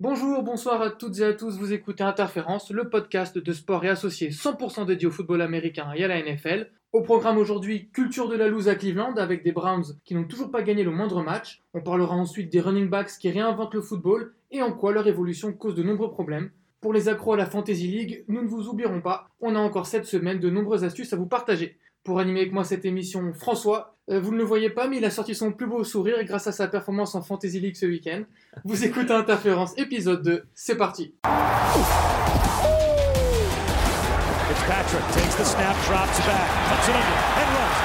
Bonjour, bonsoir à toutes et à tous, vous écoutez Interférence, le podcast de sport et associé 100% dédié au football américain et à la NFL. Au programme aujourd'hui, culture de la loose à Cleveland avec des Browns qui n'ont toujours pas gagné le moindre match. On parlera ensuite des running backs qui réinventent le football et en quoi leur évolution cause de nombreux problèmes. Pour les accros à la Fantasy League, nous ne vous oublierons pas, on a encore cette semaine de nombreuses astuces à vous partager. Pour animer avec moi cette émission, François, euh, vous ne le voyez pas, mais il a sorti son plus beau sourire grâce à sa performance en Fantasy League ce week-end. Vous écoutez Interférence épisode 2, c'est parti. Fitzpatrick takes the snap, drops back, puts it under, and runs.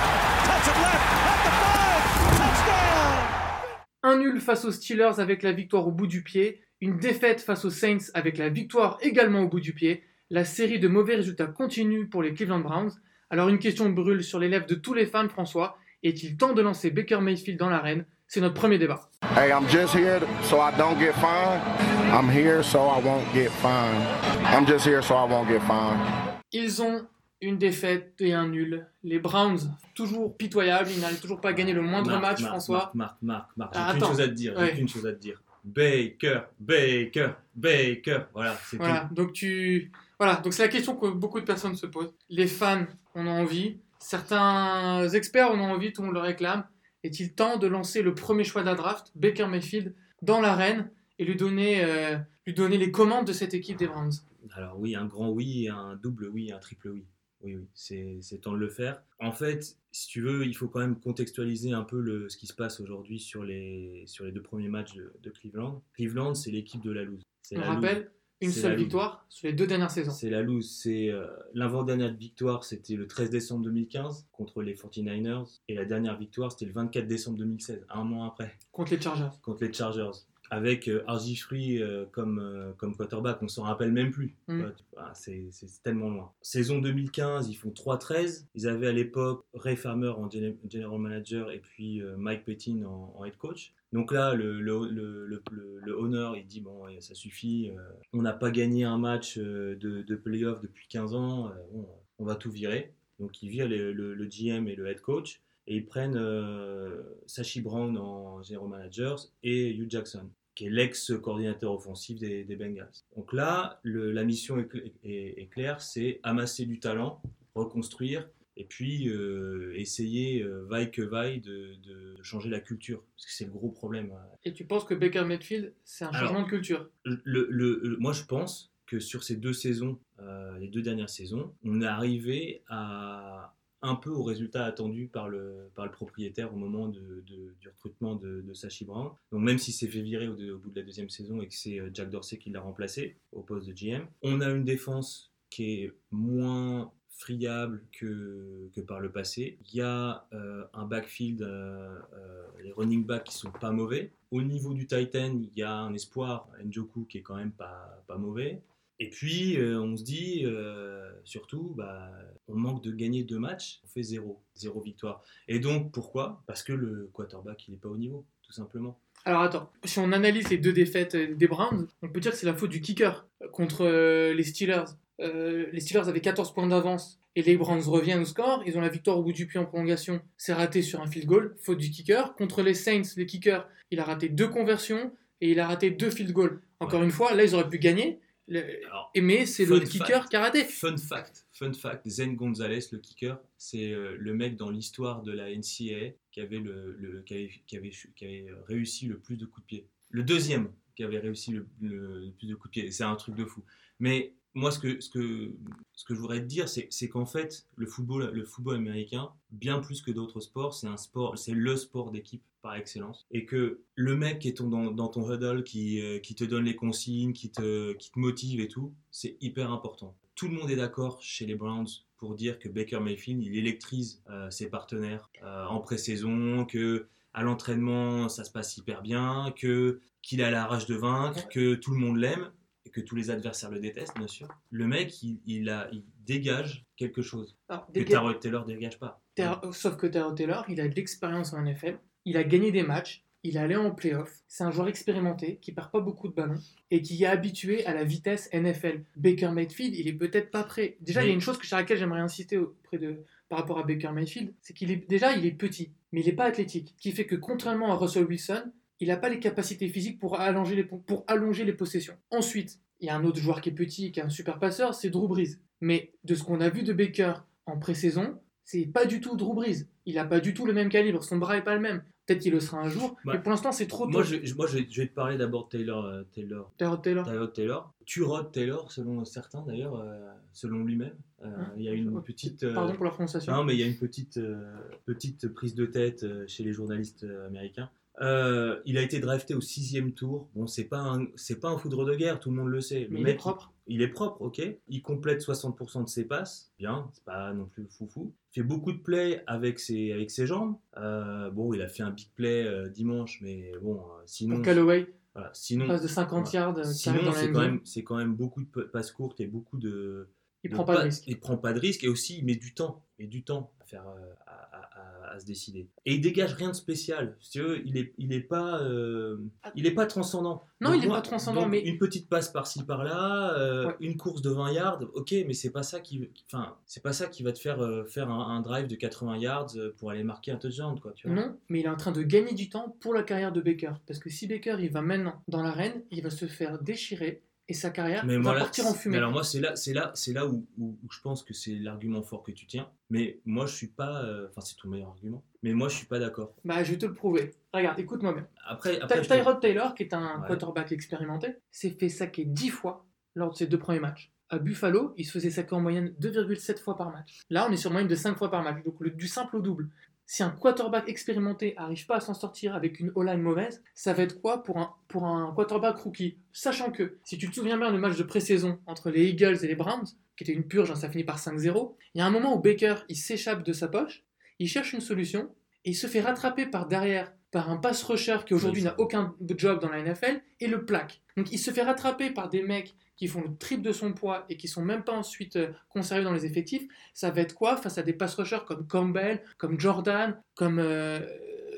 Touch it left, at the five, touchdown! Un nul face aux Steelers avec la victoire au bout du pied, une défaite face aux Saints avec la victoire également au bout du pied. La série de mauvais résultats continue pour les Cleveland Browns. Alors une question brûle sur les lèvres de tous les fans, François. Est-il temps de lancer Baker Mayfield dans l'arène? C'est notre premier débat. Hey, I'm just here so I don't get fined. I'm here so I won't get fined. I'm just here so I won't get fined. Ils ont une défaite et un nul. Les Browns, toujours pitoyables, ils n'arrivent toujours pas à gagner le moindre Marc, match, Marc, François. Marc, Marc, Marc, Marc, Ah, j'ai qu'une attends. chose à te dire, Ouais. j'ai qu'une chose à te dire. Baker, Baker, Baker, voilà, c'est Voilà, donc tu... Voilà, donc c'est la question que beaucoup de personnes se posent. Les fans en ont envie, certains experts en ont envie, tout le monde le réclame. Est-il temps de lancer le premier choix de la draft, Baker Mayfield, dans l'arène et lui donner, euh, lui donner les commandes de cette équipe des Browns? Alors oui, un grand oui, un double oui, un triple oui. Oui, oui, c'est temps de le faire. En fait, si tu veux, il faut quand même contextualiser un peu le, ce qui se passe aujourd'hui sur les, sur les deux premiers matchs de, de Cleveland. Cleveland, c'est l'équipe de la loose. On la rappelle, loose. Une seule victoire sur les deux dernières saisons. C'est la loose. C'est euh, l'avant-dernière victoire, c'était le 13 décembre 2015 contre les 49ers. Et la dernière victoire, c'était le 24 décembre 2016, un mois après. Contre les Chargers. contre les Chargers. Avec euh, RG Free euh, comme, euh, comme quarterback, on s'en rappelle même plus. Mm. C'est tellement loin. Saison 2015, ils font 3-13. Ils avaient à l'époque Ray Farmer en gene- general manager et puis Mike Pettin en, en head coach. Donc là, le, le, le, le, owner, il dit bon, ça suffit. euh, on n'a pas gagné un match euh, de, de playoff depuis 15 ans. euh, bon, on va tout virer. Donc ils virent le, GM et le head coach et ils prennent Sashi Brown en general manager et Hugh Jackson, qui est l'ex-coordinateur offensif des, des Bengals. Donc là, le- la mission est, cl- est- est claire, c'est amasser du talent, reconstruire et puis euh, essayer, euh, vaille que vaille, de, changer la culture, parce que c'est le gros problème. Et tu penses que Baker Mayfield, c'est un Alors, changement de culture? Le, le- le- moi, je pense que sur ces deux saisons, euh, les deux dernières saisons, on est arrivé à un peu au résultat attendu par le, par le propriétaire au moment du recrutement de, de Sachi Brown. Donc même si c'est fait virer au, bout de la deuxième saison et que c'est euh, Jack Dorsey qui l'a remplacé au poste de GM, on a une défense qui est moins friable que, que par le passé. Il y a euh, un backfield, euh, les running backs qui sont pas mauvais. Au niveau du Titan, il y a un espoir, Njoku, qui est quand même pas, pas mauvais. Et puis, euh, on se dit, euh, surtout, bah, on manque de gagner deux matchs, on fait zéro, zéro victoire. Et donc, pourquoi? Parce que le quarterback, il n'est pas au niveau, tout simplement. Alors attends, si on analyse les deux défaites euh, des Browns, on peut dire que c'est la faute du kicker contre euh, les Steelers. Les Steelers avaient 14 points d'avance et les Browns reviennent au score. Ils ont la victoire au bout du pied en prolongation. C'est raté sur un field goal, faute du kicker. Contre les Saints, le kicker, il a raté deux conversions et il a raté deux field goals. Encore Ouais. une fois, là, ils auraient pu gagner. Le- Alors, Mais c'est le kicker fact. qui a raté. Fun fact, fun fact, Zen Gonzalez, le kicker, c'est euh, le mec dans l'histoire de la NCAA qui avait, le, le- qui, avait, qui avait- qui avait réussi le plus de coups de pied. Le deuxième qui avait réussi le, le- le plus de coups de pied. C'est un truc de fou. Mais moi, ce que, je voudrais te dire, c'est qu'en fait, le football, américain, bien plus que d'autres sports, c'est le sport d'équipe par excellence. Et que le mec qui est dans, ton huddle, qui, euh, qui te donne les consignes, qui te, qui te motive et tout, c'est hyper important. Tout le monde est d'accord chez les Browns pour dire que Baker Mayfield, il électrise euh, ses partenaires euh, en pré-saison, que à l'entraînement, ça se passe hyper bien, que qu'il a la rage de vaincre, que tout le monde l'aime et que tous les adversaires le détestent, bien sûr. Le mec, il, il a, il dégage quelque chose Alors, que des- Tyrod Taylor dégage pas. Sauf que Tyrod Taylor, il a de l'expérience en NFL, il a gagné des matchs, il est allé en playoff, c'est un joueur expérimenté qui perd pas beaucoup de ballons et qui est habitué à la vitesse NFL. Baker Mayfield, il est peut-être pas prêt. Déjà, il y a une chose que, sur laquelle j'aimerais insister auprès de, par rapport à Baker Mayfield, c'est qu'il est déjà il est petit, mais il n'est pas athlétique, ce qui fait que contrairement à Russell Wilson, il n'a pas les capacités physiques pour allonger les, pour allonger les possessions. Ensuite, il y a un autre joueur qui est petit, qui est un super passeur, c'est Drew Brees. Mais de ce qu'on a vu de Baker en pré-saison, c'est pas du tout Drew Brees. Il a pas du tout le même calibre, son bras est pas le même. Peut-être qu'il le sera un jour, Ouais. mais pour l'instant c'est trop tôt. Moi, je, je- moi je, vais, je vais te parler d'abord de Taylor, euh, Taylor, Taylor Taylor. Tyrod Taylor. Turod Taylor, selon certains d'ailleurs, euh, selon lui-même. Euh, Hein il y a une petite. Pardon pour la prononciation. Non, mais il y a une petite, petite prise de tête chez les journalistes américains. Euh, il a été drafté au sixième tour. Bon, c'est pas un, c'est pas un foudre de guerre, tout le monde le sait. Le mais il est propre. Il, il est propre, ok. Il complète 60% de ses passes, bien. C'est pas non plus foufou. Il fait beaucoup de plays avec ses, avec ses jambes. Euh, bon, il a fait un big play euh, dimanche, mais bon, sinon, Pour Callaway, voilà, sinon, passe de 50 ouais. yards, sinon c'est quand même, c'est quand même beaucoup de passes courtes et beaucoup de, il prend pas de risque. Il prend pas de risque et aussi il met du temps, et du temps à faire, à, à- se décider. Et il dégage rien de spécial. Si veux, il est, il est pas, euh, il est pas transcendant. Non, Donc il est moi- pas transcendant, mais une petite passe par-ci par-là, euh, Ouais. une course de 20 yards, ok, mais c'est pas ça qui, enfin, c'est pas ça qui va te faire euh, faire un, un drive de 80 yards pour aller marquer un touchdown, quoi. Tu vois. non, mais il est en train de gagner du temps pour la carrière de Baker. Parce que si Baker il va maintenant dans l'arène, il va se faire déchirer et sa carrière Mais va moi, là, partir en fumée. mais alors moi, c'est là, c'est là, c'est là où, où- où je pense que c'est l'argument fort que tu tiens. Mais moi, je suis pas, euh, enfin, c'est ton meilleur argument. Mais moi, je suis pas d'accord. Bah, je vais te le prouver. Regarde, écoute-moi bien. Après, te- Tyrod Taylor, qui est un Ouais. quarterback expérimenté, s'est fait saquer 10 fois lors de ses deux premiers matchs. À Buffalo, il se faisait saquer en moyenne 2,7 fois par match. Là, on est sur une moyenne de 5 fois par match, donc le- du simple au double. Si un quarterback expérimenté arrive pas à s'en sortir avec une O-line mauvaise, ça va être quoi pour un, pour un quarterback rookie? Sachant que, si tu te souviens bien, le match de pré-saison entre les Eagles et les Browns, qui était une purge, hein, ça finit par 5-0, il y a un moment où Baker, il s'échappe de sa poche, il cherche une solution, et il se fait rattraper par derrière par un pass rusher qui aujourd'hui n'a aucun job dans la NFL et le plaque. Donc il se fait rattraper par des mecs qui font le triple de son poids et qui sont même pas ensuite euh, conservés dans les effectifs. Ça va être quoi face à des pass rushers comme Campbell, comme Jordan, comme euh,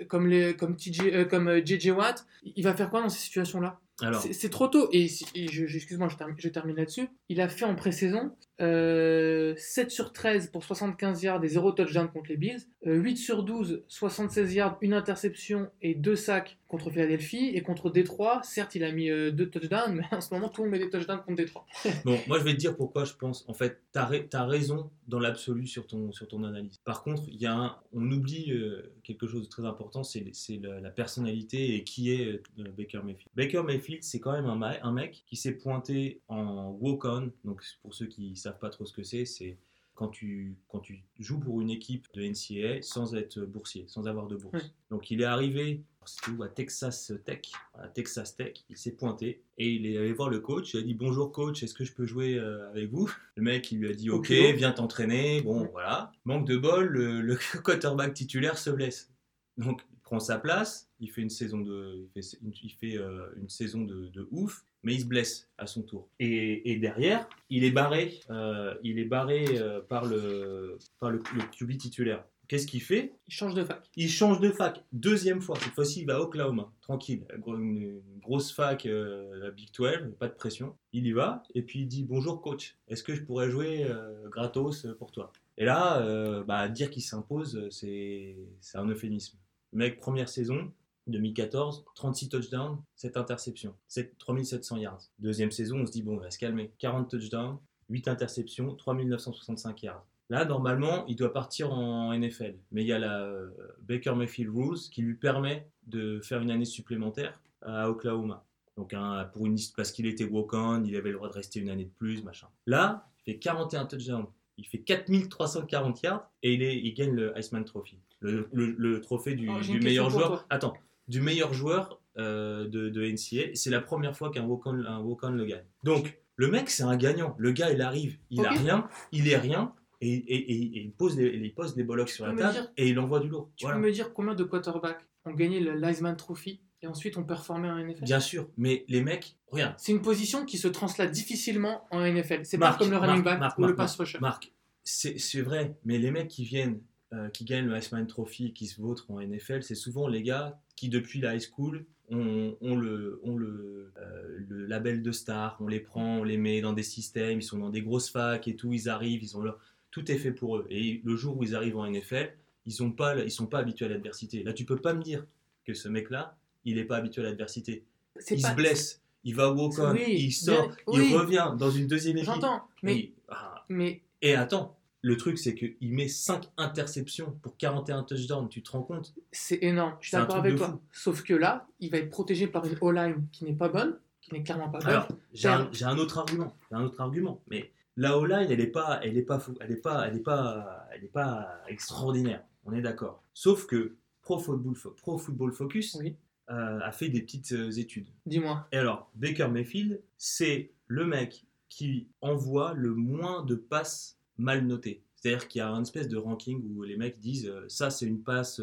comme les comme TJ euh, comme JJ Watt? Il va faire quoi dans ces situations-là? Alors, c'est trop tôt. Et, je, excuse-moi, je, termine- je termine là-dessus. Il a fait en pré-saison euh, 7 sur 13 pour 75 yards et 0 touchdown contre les Bills. euh, 8 sur 12, 76 yards, une interception et 2 sacs contre Philadelphie. Et contre Détroit, certes, il a mis 2 touchdowns, mais en ce moment, tout le monde met des touchdowns contre Détroit. bon, moi, je vais te dire pourquoi je pense. En fait, t'as as raison dans l'absolu sur ton sur ton analyse. Par contre, y a un, on oublie euh, quelque chose de très important, c'est la, la personnalité et qui est euh, Baker Mayfield. Baker Mayfield, c'est quand même un, un mec qui s'est pointé en walk-on. Donc, pour ceux qui savent pas trop ce que c'est, c'est quand tu, quand tu joues pour une équipe de NCAA sans être boursier, sans avoir de bourse. Donc il est arrivé, où? À Texas Tech, à Texas Tech, il s'est pointé et il est allé voir le coach, il a dit bonjour coach, est-ce que je peux jouer euh, avec vous? Le mec il lui a dit ok, viens t'entraîner, bon voilà. Manque de bol, le, le quarterback titulaire se blesse. Donc il prend sa place, il fait une saison de, il fait, une, il fait, euh, une saison de, de ouf, mais il se blesse à son tour. Et, et derrière, il est barré, euh, il est barré euh, par le, par le, le QB titulaire. Qu'est-ce qu'il fait? Il change de fac. Il change de fac, deuxième fois. Cette fois-ci, il va à Oklahoma, tranquille. Une, une grosse fac, euh, la Big 12, pas de pression. Il y va, et puis il dit Bonjour coach, est-ce que je pourrais jouer euh, gratos pour toi? Et là, euh, bah, dire qu'il s'impose, c'est c'est un euphémisme. Le mec, première saison, 2014, 36 touchdowns, 7 interceptions, 7, 3700 yards. Deuxième saison, on se dit Bon, on va se calmer. 40 touchdowns, 8 interceptions, 3965 yards. Là, normalement, il doit partir en NFL. Mais il y a la euh, Baker Mayfield Rules qui lui permet de faire une année supplémentaire à Oklahoma. Donc, un- pour une liste, parce qu'il était walk-on, il avait le droit de rester une année de plus, machin. Là, il fait 41 touchdowns. Il fait 4340 yards et il, est, il gagne le Iceman Trophy. Le, le- le trophée du, Oh, du meilleur joueur. Attends, du meilleur joueur euh, de, de NCA. C'est la première fois qu'un un walk-on le gagne. Donc, le mec, c'est un gagnant. Le gars, il arrive, il a Ok. rien, il est rien, et, et- et- et il, pose les, il pose les bollocks sur la table dire- et il envoie du lourd. Tu Voilà. peux me dire combien de quarterbacks ont gagné le Heisman Trophy et ensuite ont performé en NFL Bien sûr, mais les mecs, regarde, C'est une position qui se translate difficilement en NFL. C'est pas comme le running Marc, back Marc, ou le pass rusher. Marc, c'est c'est vrai, mais les mecs qui viennent, euh, qui gagnent le Iceman Trophy, qui se vautrent en NFL, c'est souvent les gars qui, depuis la high school, ont, ont le, ont le, euh, le label de star, on les prend, on les met dans des systèmes, ils sont dans des grosses facs et tout, ils arrivent, ils ont leur... tout est fait pour eux. Et le jour où ils arrivent en NFL, ils sont pas, ils sont pas habitués à l'adversité. Là, tu peux pas me dire que ce mec-là, il n'est pas habitué à l'adversité. Il pas- se blesse, il va au walk-on, Oui, il sort, bien- il revient dans une deuxième équipe. J'entends, mais, ah, mais et attends, le truc c'est qu'il met 5 interceptions pour 41 touchdowns, tu te rends compte? C'est énorme. Je suis d'accord avec toi. fou. Sauf que là, il va être protégé par une O-line qui n'est pas bonne, qui n'est clairement pas bonne. Alors, j'ai un, autre argument. J'ai un autre argument. Mais la O-line, elle n'est pas, elle est pas, fou- elle est pas, elle est pas, elle est pas extraordinaire. On est d'accord. Sauf que Pro Football, Fo- Pro Football Focus Oui. euh, a fait des petites euh, études. Dis-moi. Et alors, Baker Mayfield, c'est le mec qui envoie le moins de passes mal notées. C'est-à-dire qu'il y a une espèce de ranking où les mecs disent euh, ça c'est une passe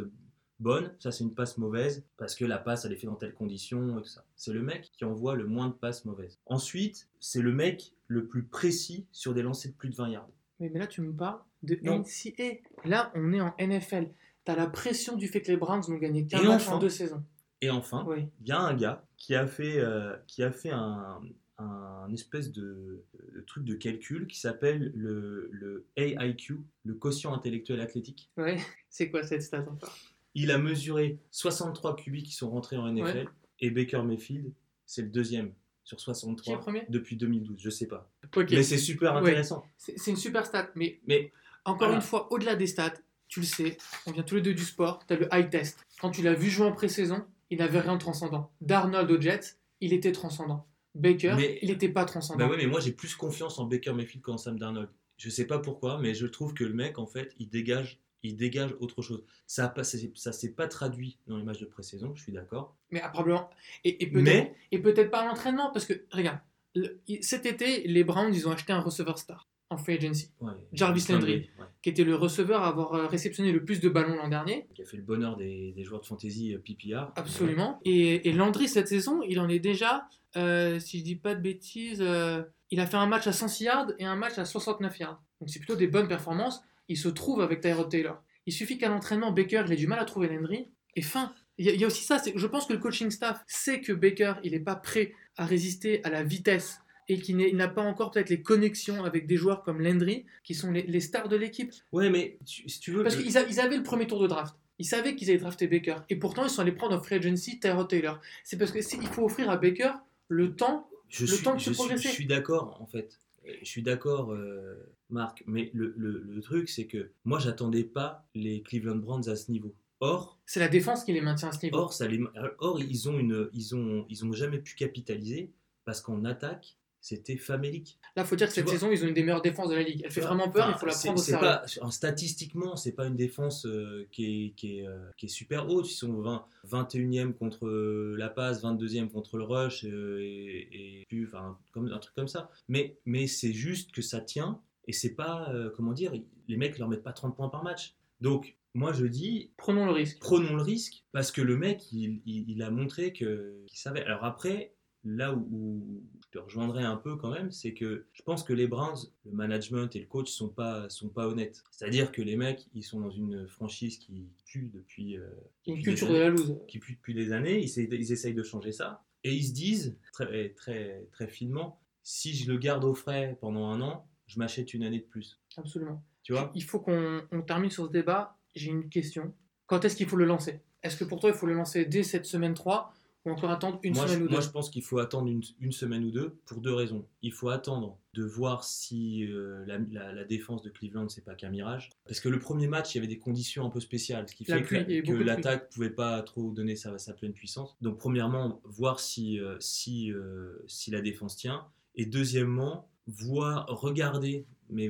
bonne, ça c'est une passe mauvaise, parce que la passe elle est faite dans telles conditions et tout ça. C'est le mec qui envoie le moins de passes mauvaises. Ensuite, c'est le mec le plus précis sur des lancers de plus de 20 yards. Mais, mais là, tu me parles de Non. NCA. Là, on est en NFL. T'as la pression du fait que les Browns n'ont gagné qu'un match enfin. en deux saisons. Et enfin, Oui. il y a un gars qui a fait, euh, qui a fait un, un espèce de, de truc de calcul qui s'appelle le, le AIQ, le quotient intellectuel athlétique. Ouais. C'est quoi cette stat encore? Il a mesuré 63 QB qui sont rentrés en NFL Ouais. et Baker Mayfield, c'est le deuxième sur Qui est 63 premier? depuis 2012, je sais pas. Mais c'est super intéressant. C'est c'est une super stat. Mais Mais encore Voilà. une fois, au-delà des stats, tu le sais, on vient tous les deux du sport, tu as le high test. Quand tu l'as vu jouer en pré-saison, il n'avait rien de transcendant. Darnold aux Jets, il était transcendant. Baker, Mais- il n'était pas transcendant. bah ouais, mais moi j'ai plus confiance en Baker Mayfield qu'en Sam Darnold. Je sais pas pourquoi, mais je trouve que le mec en fait, il dégage, il dégage autre chose. Ça a pas, ça, s'est- pas traduit dans les matchs de pré-saison, je suis d'accord. Mais ah, probablement. Et, et peut-être Mais peut-être pas à l'entraînement, parce que, regarde, le- cet été, les Browns, ils ont acheté un receveur star en free agency, ouais, Jarvis Landry. ouais, qui était le receveur à avoir euh, réceptionné le plus de ballons l'an dernier. qui a fait le bonheur des, des joueurs de fantasy euh, PPR. Absolument. Et, et Landry, cette saison, il en est déjà, euh, si je dis pas de bêtises, euh, il a fait un match à 106 yards et un match à 69 yards. Donc c'est plutôt des bonnes performances. Il se trouve avec Tyrod Taylor. Il suffit qu'à l'entraînement, Baker, il ait du mal à trouver Landry. Et fin. Il y, y a aussi ça, je pense que le coaching staff sait que Baker, il n'est pas prêt à résister à la vitesse et il n'a pas encore peut-être les connexions avec des joueurs comme Landry, qui sont les, les stars de l'équipe. Ouais, mais tu- si tu veux. Parce qu'ils ils avaient le premier tour de draft. Ils savaient qu'ils allaient drafter Baker. Et pourtant, ils sont allés prendre en free agency Tyrod Taylor. C'est parce qu'il faut offrir à Baker le temps. je le suis, temps de je se suis- progresser. je suis d'accord en fait. Je suis d'accord, euh, Marc. Mais le, le- le truc, c'est que moi, j'attendais pas les Cleveland Browns à ce niveau. Or, C'est la défense qui les maintient à ce niveau. or, ça les, or ils ont une, ils ont, ils ont jamais pu capitaliser parce qu'en attaque, c'était famélique. Là, faut dire que cette saison, ils ont une des meilleures défenses de la ligue. Elle fait vraiment peur, il faut la prendre au sérieux. pas, en- Statistiquement, c'est pas une défense euh, qui, est, qui, est, euh, qui est super haute. Ils sont 20, 21e contre euh, la passe, 22e contre le rush, euh, et, et plus, enfin, comme, un truc comme ça. Mais, mais c'est juste que ça tient, et c'est pas, comment dire, les mecs leur mettent pas 30 points par match. Donc, moi je dis, Prenons le risque. prenons le risque parce que le mec il, il- il a montré qu'il savait alors après là où, où je te rejoindrai un peu quand même c'est que je pense que les Browns le management et le coach sont pas sont pas honnêtes c'est à dire que les mecs ils sont dans une franchise qui pue depuis euh, a une depuis culture des de années- la loose. qui pue depuis des années ils, essayent de changer ça et ils se disent très très très finement si je le garde au frais pendant un an je m'achète une année de plus Absolument. tu vois? Il faut qu'on on termine sur ce débat. J'ai une question. Quand est-ce qu'il faut le lancer? Est-ce que pour toi, il faut le lancer dès cette semaine 3 ou encore attendre une moi, semaine je, ou deux moi, je pense qu'il faut attendre une, une semaine ou deux pour deux raisons. Il faut attendre de voir si euh, la, la- la défense de Cleveland, c'est pas qu'un mirage. Parce que le premier match, il y avait des conditions un peu spéciales, ce qui La fait que, que l'attaque pouvait pas trop donner sa, sa pleine puissance. Donc, premièrement, voir si, euh, si, euh, si la défense tient. Et deuxièmement, voir, regarder, mais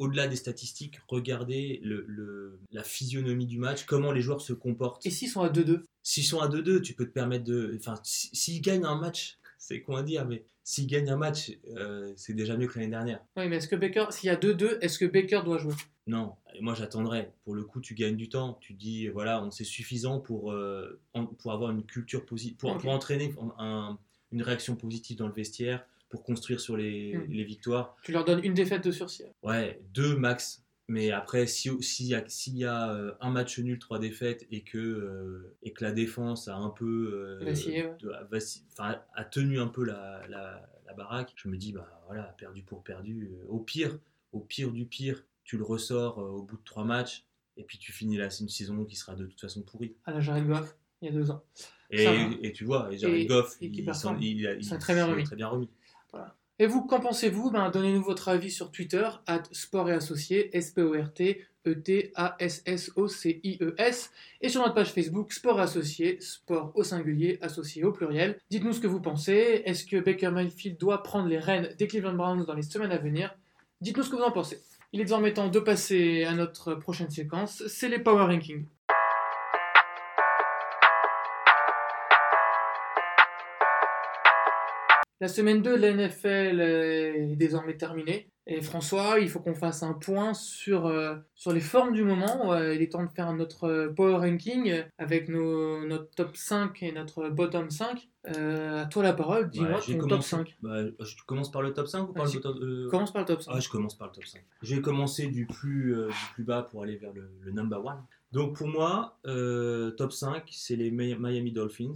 au-delà des statistiques, regarder le, le- la physionomie du match, comment les joueurs se comportent. Et s'ils sont à 2-2 S'ils sont à 2-2, tu peux te permettre de. Enfin, si- s'ils gagnent un match, c'est con à dire, mais s'ils gagnent un match, euh, c'est déjà mieux que l'année dernière. Oui, mais est-ce que Baker, s'il y a 2-2, est-ce que Baker doit jouer? Non, moi j'attendrai. Pour le coup, tu gagnes du temps. Tu dis, voilà, on c'est suffisant pour, euh, pour avoir une culture positive, pour, entraîner un- une réaction positive dans le vestiaire, pour construire sur les, Mm. les victoires. Tu leur donnes une défaite de sursis. Ouais, deux max. Mais après, si- s'il y a, s'il y a euh, un match nul, trois défaites, et que, euh, et que la défense a un peu euh, Vacillé, ouais. de- a, tenu un peu la, la- la baraque, je me dis, bah voilà, perdu pour perdu. Euh, Au pire, au pire du pire, tu le ressors euh, au bout de trois matchs, et puis tu finis là, c'est une saison qui sera de toute façon pourrie. À la Jared Goff. il y a deux ans. Et, tu vois, Jared Et- Goff, et il, il, il s'en est très bien s'en est remis. très bien remis. Et vous, qu'en pensez-vous? Ben, Donnez-nous votre avis sur Twitter, at Sport et Associés, S-P-O-R-T, E-T-A-S-S-O-C-I-E-S, et sur notre page Facebook, Sport et Associés, Sport au singulier, associé au pluriel. Dites-nous ce que vous pensez. Est-ce que Baker Mayfield doit prendre les rênes des Cleveland Browns dans les semaines à venir? Dites-nous ce que vous en pensez. Il est désormais temps de passer à notre prochaine séquence, c'est les Power Rankings. La semaine 2 de la NFL est désormais terminée. Et François, il faut qu'on fasse un point sur, euh, sur les formes du moment. Euh, il est temps de faire notre euh, power ranking avec nos, notre top 5 et notre bottom 5. Euh, à toi la parole, dis-moi j'ai ton top commencé- 5. bah, je commence par le top 5 ou par Vas-y. le top euh, Commence par le top 5. Ah, je commence par le top 5. Je vais commencer du plus, euh, du plus bas pour aller vers le, le number 1. Donc pour moi, top 5, c'est les Mi- Miami Dolphins.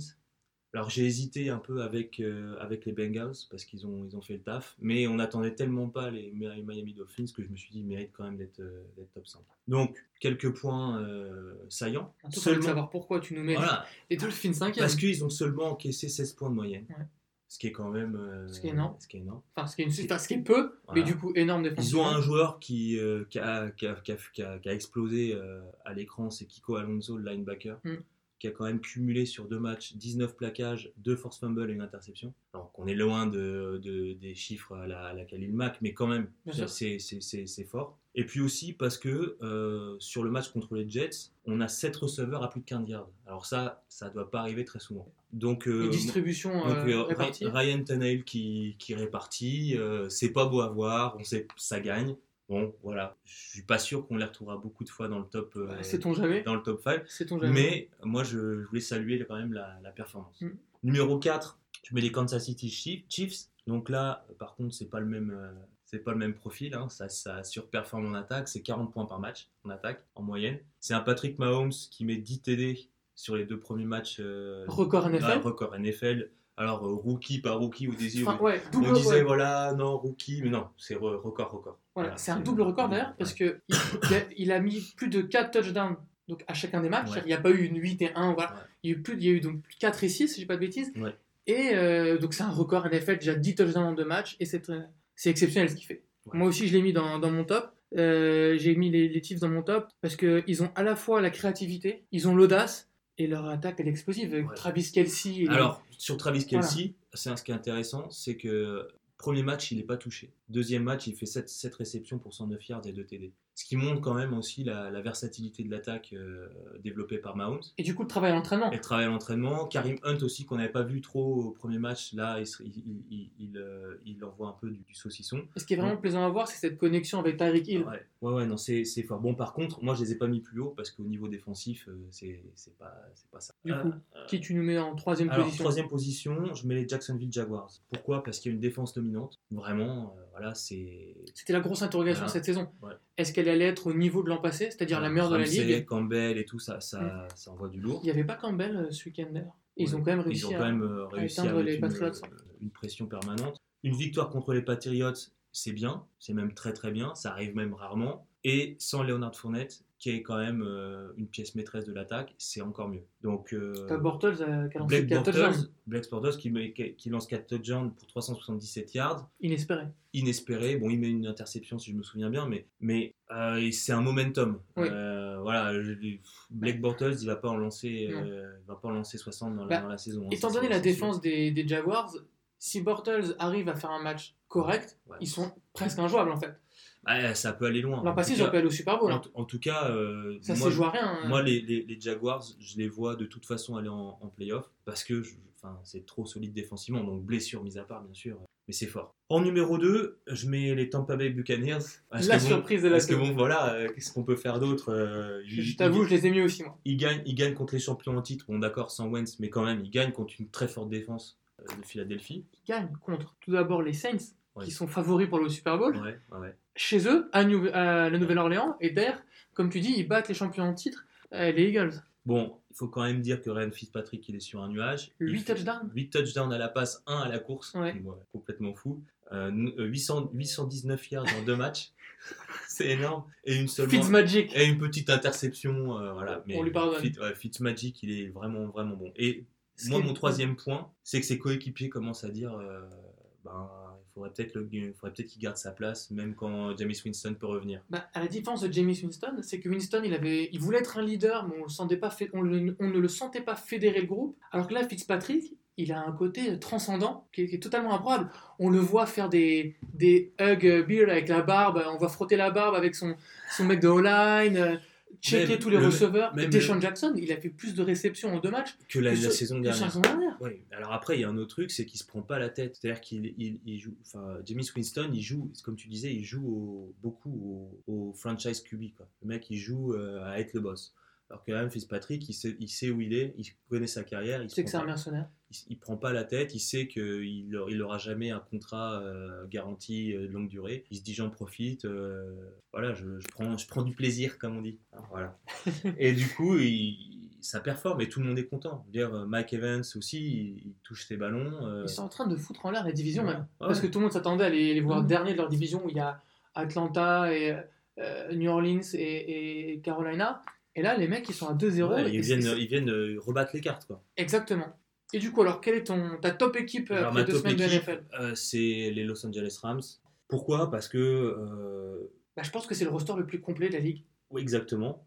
Alors j'ai hésité un peu avec, euh, avec les Bengals parce qu'ils ont, ils ont fait le taf, mais on n'attendait tellement pas les Mi- Miami Dolphins que je me suis dit ils méritent quand même d'être euh, top 5. Donc quelques points euh, saillants. Envie de Seulement- savoir pourquoi tu nous mets Voilà, les Dolphins 5 parce qu'ils ont seulement encaissé 16 points de moyenne. Ouais. Ce qui est quand même. Ce qui est énorme. Ce qui est énorme. Enfin, ce qui est, une- enfin, ce qui est peu, mais du coup énorme Ils défensivement. ont un joueur qui, qui, a, qui, a, qui, a, qui a- qui a explosé à l'écran, c'est Kiko Alonso, le linebacker, Mm. Qui a quand même cumulé sur deux matchs 19 plaquages, 2 force fumble et une interception. Alors qu'on est loin de, de- des chiffres à la, à la Khalil Mack, mais quand même, c'est fort. Et puis aussi parce que euh, sur le match contre les Jets, on a 7 receveurs à plus de 15 yards. Alors ça, ça doit pas arriver très souvent. Donc, euh, Une distribution donc, euh, répartie? Ryan Tannehill qui, qui répartit, c'est pas beau à voir, on sait ça gagne. Bon, voilà, je suis pas sûr qu'on les retrouvera beaucoup de fois dans le top, euh, Ouais, sait-on jamais? dans le top 5, C'est-on jamais? mais moi je, je voulais saluer quand même la, la performance. Mm. Numéro 4, je mets les Kansas City Chief- Chiefs. Donc là, par contre, c'est pas le même, euh, c'est pas le même profil. hein. Ça, ça surperforme en attaque. C'est 40 points par match en attaque en moyenne. C'est un Patrick Mahomes qui met 10 TD sur les deux premiers matchs. euh, Record NFL. ah, record NFL. Alors, euh, rookie par rookie au désir. Enfin, ouais, on disait, ouais. voilà, non, rookie, mais non, c'est re- record, record. Voilà, Voilà, c'est un double record d'ailleurs, parce que il, il a, il a mis plus de 4 touchdowns donc, à chacun des matchs. Ouais. Il n'y a pas eu une 8 et 1, voilà. Il, y a eu plus, il y a eu donc 4 et 6, si je dis pas de bêtises. Et euh, donc c'est un record NFL, déjà 10 touchdowns en deux matchs, et c'est très- c'est exceptionnel ce qu'il fait. Moi aussi, je l'ai mis dans, dans mon top. Euh, J'ai mis les, les Chiefs dans mon top parce qu'ils ont à la fois la créativité, ils ont l'audace, et leur attaque elle est explosive. Ouais. Travis Kelsey. et- Alors, sur Travis Kelsey, c'est ce qui est intéressant, c'est que premier match, il n'est pas touché. Deuxième match, il fait 7, réceptions pour 109 yards et 2 TD. Ce qui montre quand même aussi la, la versatilité de l'attaque euh, développée par Mahomes. et du coup, le travail à l'entraînement. Et le travail à l'entraînement. Karim Hunt aussi, qu'on n'avait pas vu trop au premier match, là, il, il, il, il, euh, il envoie un peu du, du saucisson. Ce qui est vraiment plaisant à voir, c'est cette connexion avec Tyreek Hill. Ouais, ouais, ouais, non, c'est fort. Bon, par contre, moi, je les ai pas mis plus haut parce qu'au niveau défensif, euh, c'est pas, pas ça. Du coup, Euh, Qui tu nous mets en troisième alors, position? troisième position, je mets les Jacksonville Jaguars. Pourquoi? Parce qu'il y a une défense dominante. Vraiment, voilà, c'est. C'était la grosse interrogation Voilà. cette saison. Ouais. Est-ce qu'elle allait être au niveau de l'an passé, c'est-à-dire la meilleure de la Ramsey, ligue? Campbell et tout, ça, ça, ça envoie du lourd. Il n'y avait pas Campbell euh, ce week-end d'ailleurs. Ils Ouais. ont quand même Ils réussi ont à. quand même euh, réussi éteindre avec les Patriots. euh, une pression permanente. Une victoire contre les Patriots, c'est bien, c'est même très très bien, ça arrive même rarement. Et sans Leonard Fournette, qui est quand même euh, une pièce maîtresse de l'attaque, c'est encore mieux. Donc, euh, Bortles euh, qui a lancé Blake 4 Bortles, touchdowns. Blake Bortles qui, lance 4 touchdowns pour 377 yards, Inespéré. inespéré. Bon, il met une interception si je me souviens bien, mais, mais euh, c'est un momentum. Oui. Voilà, Blake Bortles, il va pas en lancer, il va pas en lancer 60 dans la, Bah, dans la saison. hein, Étant donné la défense des, des Jaguars, si Bortles arrive à faire un match correct, Ouais. ils sont presque injouables en fait. Ça peut aller loin. L'an En passé, ils ont pu aller au Super Bowl. en, hein. en tout cas, euh, Ça moi, à rien. hein. moi les, les- les Jaguars, je les vois de toute façon aller en, en playoff parce que enfin, c'est trop solide défensivement, donc blessure mise à part, bien sûr, mais c'est fort. En numéro 2, je mets les Tampa Bay Buccaneers. Parce La que bon- surprise de la Parce que bon, voilà, euh, qu'est-ce qu'on peut faire d'autre euh, Je, t'avoue, je les ai mis aussi moi. ils gagnent, ils gagnent contre les champions en titre, bon d'accord, sans Wentz, mais quand même, ils gagnent contre une très forte défense euh, de Philadelphie. Ils gagnent contre tout d'abord les Saints, Ouais. qui sont favoris pour le Super Bowl. Ouais, ouais. Chez eux, à, New- à la Nouvelle-Orléans. Et d'ailleurs, comme tu dis, ils battent les champions en titre, euh, les Eagles. Bon, il faut quand même dire que Ryan Fitzpatrick, il est sur un nuage. Il 8 fait touchdowns 8 touchdowns à la passe, 1 à la course. Ouais. Ouais, complètement fou. Euh, n- euh, 800 819 yards en deux matchs. c'est énorme. Et une seulement. Fitzmagic. Et une petite interception, euh, voilà. Mais On lui pardonne. Fit- ouais, Fitzmagic, il est vraiment, vraiment bon. Et moi, mon troisième point, c'est que ses coéquipiers commencent à dire, euh, ben, faudrait peut-être faudrait peut-être qu'il garde sa place, même quand James Winston peut revenir. Bah, à la différence de James Winston, c'est que Winston, il, voulait être un leader, mais on, ne le sentait pas fédérer le groupe. Alors que là, Fitzpatrick, il a un côté transcendant qui est, totalement improbable. On le voit faire des, des hug euh, beer avec la barbe, on voit frotter la barbe avec son, son mec de O-line, euh, checker tous les le- receveurs. même Deshaun le- Jackson, il a fait plus de réceptions en deux matchs Que la, que la ce- saison dernière. saison dernière. Oui, alors après, il y a un autre truc, c'est qu'il se prend pas la tête. C'est-à-dire qu'il il, il joue, enfin, James Winston, il joue, comme tu disais, il joue au- beaucoup au, au franchise QB. Quoi. Le mec, il joue euh, à être le boss. Alors que même Fitzpatrick, il sait, il sait où il est, il connaît sa carrière, il, C'est que c'est un mercenaire. il, il prend pas la tête, il sait qu'il il aura jamais un contrat euh, garanti euh, de longue durée. Il se dit j'en profite, euh, voilà, je, je prends, je prends du plaisir comme on dit. Voilà. et du coup, il- ça performe et tout le monde est content. Je veux Dire, Mike Evans aussi, il, il touche ses ballons. Ils sont en train de foutre en l'air la division Ouais. même. Ouais. Parce que tout le monde s'attendait à les, les voir Mhm. dernier de leur division où il y a Atlanta et New Orleans et, et Carolina. Et là, les mecs, ils sont à 2-0. ouais, et ils, viennent, ils viennent euh, rebattre les cartes. Quoi. Exactement. Et du coup, alors, quelle est ton, ta top équipe euh, Alors, après deux de NFL euh, c'est les Los Angeles Rams. Pourquoi? Parce que euh, bah, Je pense que c'est le roster le plus complet de la ligue. Oui, exactement.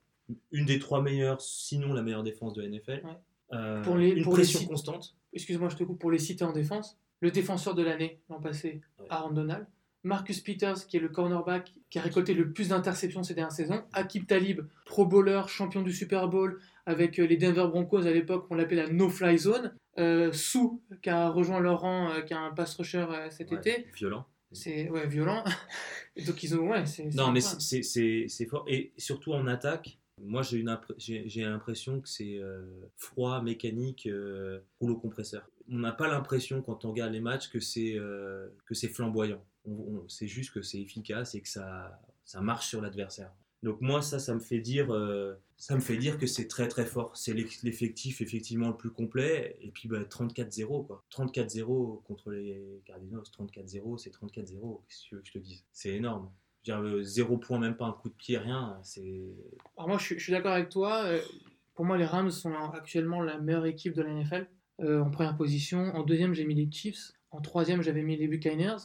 Une des trois meilleures, sinon la meilleure défense de NFL. Ouais. Euh, Pour les- une pour pression constante. Excuse-moi, je te coupe pour les citer en défense. Le défenseur de l'année l'an passé, Ouais. Aaron Donald. Marcus Peters, qui est le cornerback qui a récolté le plus d'interceptions ces dernières saisons. Akib Talib, pro bowler, champion du Super Bowl avec euh, les Denver Broncos à l'époque, on l'appelait la no-fly zone. Euh, Sou, qui a rejoint leur rang, euh, qui a un pass rusher euh, cet Ouais, été. Violent. C'est ouais, violent. Donc ils ont. Ouais, c'est, Non, mais c'est- c'est c'est fort. Et surtout en attaque, moi j'ai une impré- j'ai j'ai l'impression que c'est euh, froid, mécanique, rouleau compresseur. On n'a pas l'impression quand on regarde les matchs que c'est que c'est flamboyant. On- juste que c'est efficace et que ça, ça marche sur l'adversaire. Donc moi ça, ça me fait dire, euh, ça me fait dire que c'est très très fort. C'est l'eff- l'effectif effectivement le plus complet. Et puis bah, 34-0 quoi. 34-0 contre les Cardinals. 34-0, c'est 34-0. Qu'est-ce que tu veux que je te dise? C'est énorme. Je veux euh, zéro point, même pas un coup de pied, rien. C'est Alors moi, je suis, d'accord avec toi. Euh, Pour moi, les Rams sont actuellement la meilleure équipe de la NFL. En première position. En deuxième, j'ai mis les Chiefs. En troisième, j'avais mis les Buccaneers.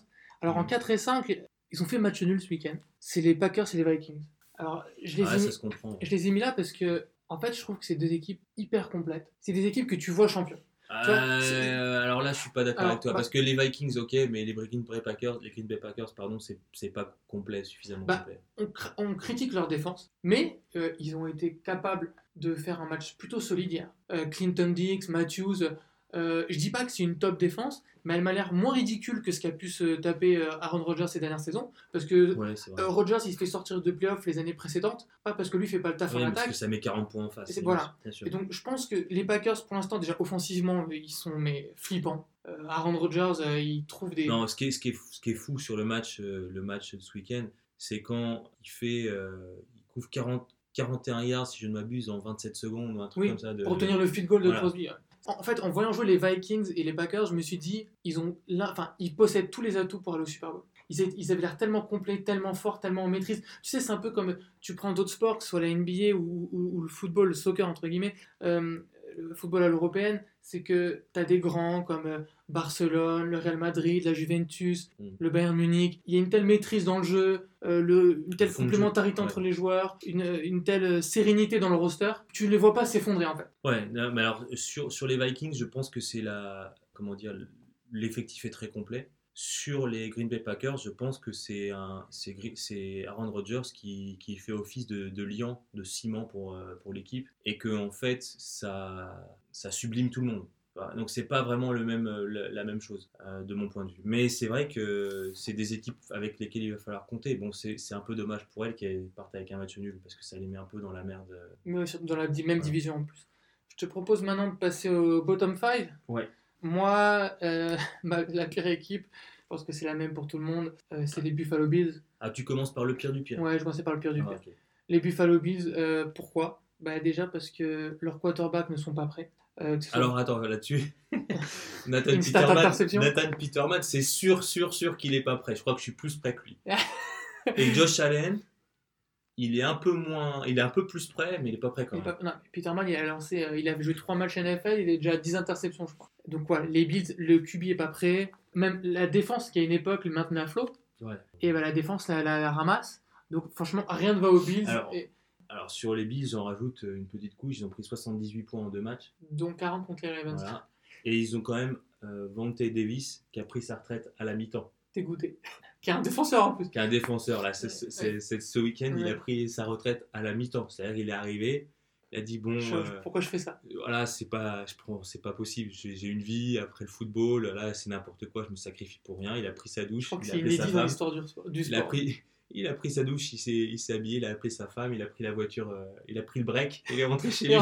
Alors en Mhm. 4 et 5, ils ont fait match nul ce week-end. C'est les Packers et les Vikings. Alors je les, ouais, ai, mis, ça se comprend. je les ai mis là parce que, en fait, je trouve que c'est deux équipes hyper complètes. C'est des équipes que tu vois champion. tu vois, Euh, alors là, je suis pas d'accord avec toi bah- parce que les Vikings, ok, mais les Green Bay Packers, les Green Bay Packers, pardon, c'est c'est pas complet, suffisamment Bah, complet. on, cr- on critique leur défense, mais euh, ils ont été capables de faire un match plutôt solide hier. Euh, Clinton Dix, Matthews, euh, je dis pas que c'est une top défense, mais elle m'a l'air moins ridicule que ce qu'a pu se taper euh, Aaron Rodgers ces dernières saisons, parce que Ouais, euh, Rodgers il se fait sortir de playoffs les années précédentes, pas parce que lui fait pas le taf en parce attaque. que ça met 40 points en face. Et voilà. Et donc je pense que les Packers pour l'instant déjà offensivement ils sont mais flippants. Euh, Aaron Rodgers euh, il trouve des Non, ce qui est, ce qui est, ce qui est fou sur le match, euh, le match de ce week-end, c'est quand il fait, il couvre 40, 41 yards, si je ne m'abuse, en 27 secondes ou un truc Oui, comme ça. De, pour tenir le field goal de Voilà. Crosby. ouais. En fait, en voyant jouer les Vikings et les Packers, je me suis dit, ils ont, enfin, ils possèdent tous les atouts pour aller au Super Bowl. Ils, avaient l'air tellement complets, tellement forts, tellement en maîtrise. Tu sais, c'est un peu comme tu prends d'autres sports, que ce soit la NBA ou le football, le soccer entre guillemets, euh, le football à l'européenne, c'est que tu as des grands comme euh, Barcelone, le Real Madrid, la Juventus, Mm. le Bayern Munich. Il y a une telle maîtrise dans le jeu, euh, le, une telle jeu, complémentarité ouais. entre les joueurs, une, une telle euh, sérénité dans le roster. Tu ne les vois pas s'effondrer en fait. Ouais, mais alors sur, sur les Vikings, je pense que c'est la. Comment dire L'effectif est très complet. Sur les Green Bay Packers, je pense que c'est Aaron Rodgers qui, qui fait office de, de liant, de ciment pour, euh, pour l'équipe, et que en fait ça, ça sublime tout le monde. Donc c'est pas vraiment le même, euh, la, même chose euh, de mon point de vue. Mais c'est vrai que c'est des équipes avec lesquelles il va falloir compter. Bon, c'est un peu dommage pour elles qu'elles partent avec un match nul parce que ça les met un peu dans la merde. Mais dans la même Ouais. division en plus. Je te propose maintenant de passer au bottom 5. Ouais. Moi, euh, ma- la pire équipe, je pense que c'est la même pour tout le monde, euh, c'est les Buffalo Bills. Ah, tu commences par le pire du pire. Ouais, je commençais par le pire du Ah, pire. Les Buffalo Bills, euh, pourquoi? Bah, Déjà parce que leurs quarterbacks ne sont pas prêts. Euh, soit- Alors attends, là-dessus, Nathan. Nathan Peterman, c'est sûr, sûr, sûr qu'il est pas prêt. Je crois que je suis plus prêt que lui. Et Josh Allen, il est un peu moins, il est un peu plus prêt, mais il est pas prêt quand Il même. pas- non, Peterman, il a lancé, euh, il avait joué 3 matchs NFL, il est déjà à 10 interceptions, je crois. Donc voilà, les Bills, le QB est pas prêt. Même la défense, qui à une époque le maintenait à flot, Ouais. et bah, la défense la, la- la ramasse. Donc franchement, rien ne va aux Bills. Alors, et- Alors sur les Bills, j'en rajoute une petite couche. Ils ont pris 78 points en deux matchs. dont 40 contre les Ravens. Voilà. Et ils ont quand même euh, Davis qui a pris sa retraite à la mi-temps. T'es goûté. Qui est un défenseur en plus. Qui est un défenseur là. C'est- ce week-end, il a pris sa retraite à la mi-temps. C'est-à-dire qu'il est arrivé, il a dit bon. Je- euh, Pourquoi je fais ça? voilà, c'est pas, c'est pas possible. J'ai une vie après le football. Là, c'est n'importe quoi. Je me sacrifie pour rien. Il a pris sa douche. Je crois que il a appelé sa femme. du, sport- Il a pris, il a pris sa douche. Il s'est, il s'est habillé. Il a appelé sa femme. Il a pris la voiture. euh, il a pris le break. Et il est rentré chez lui.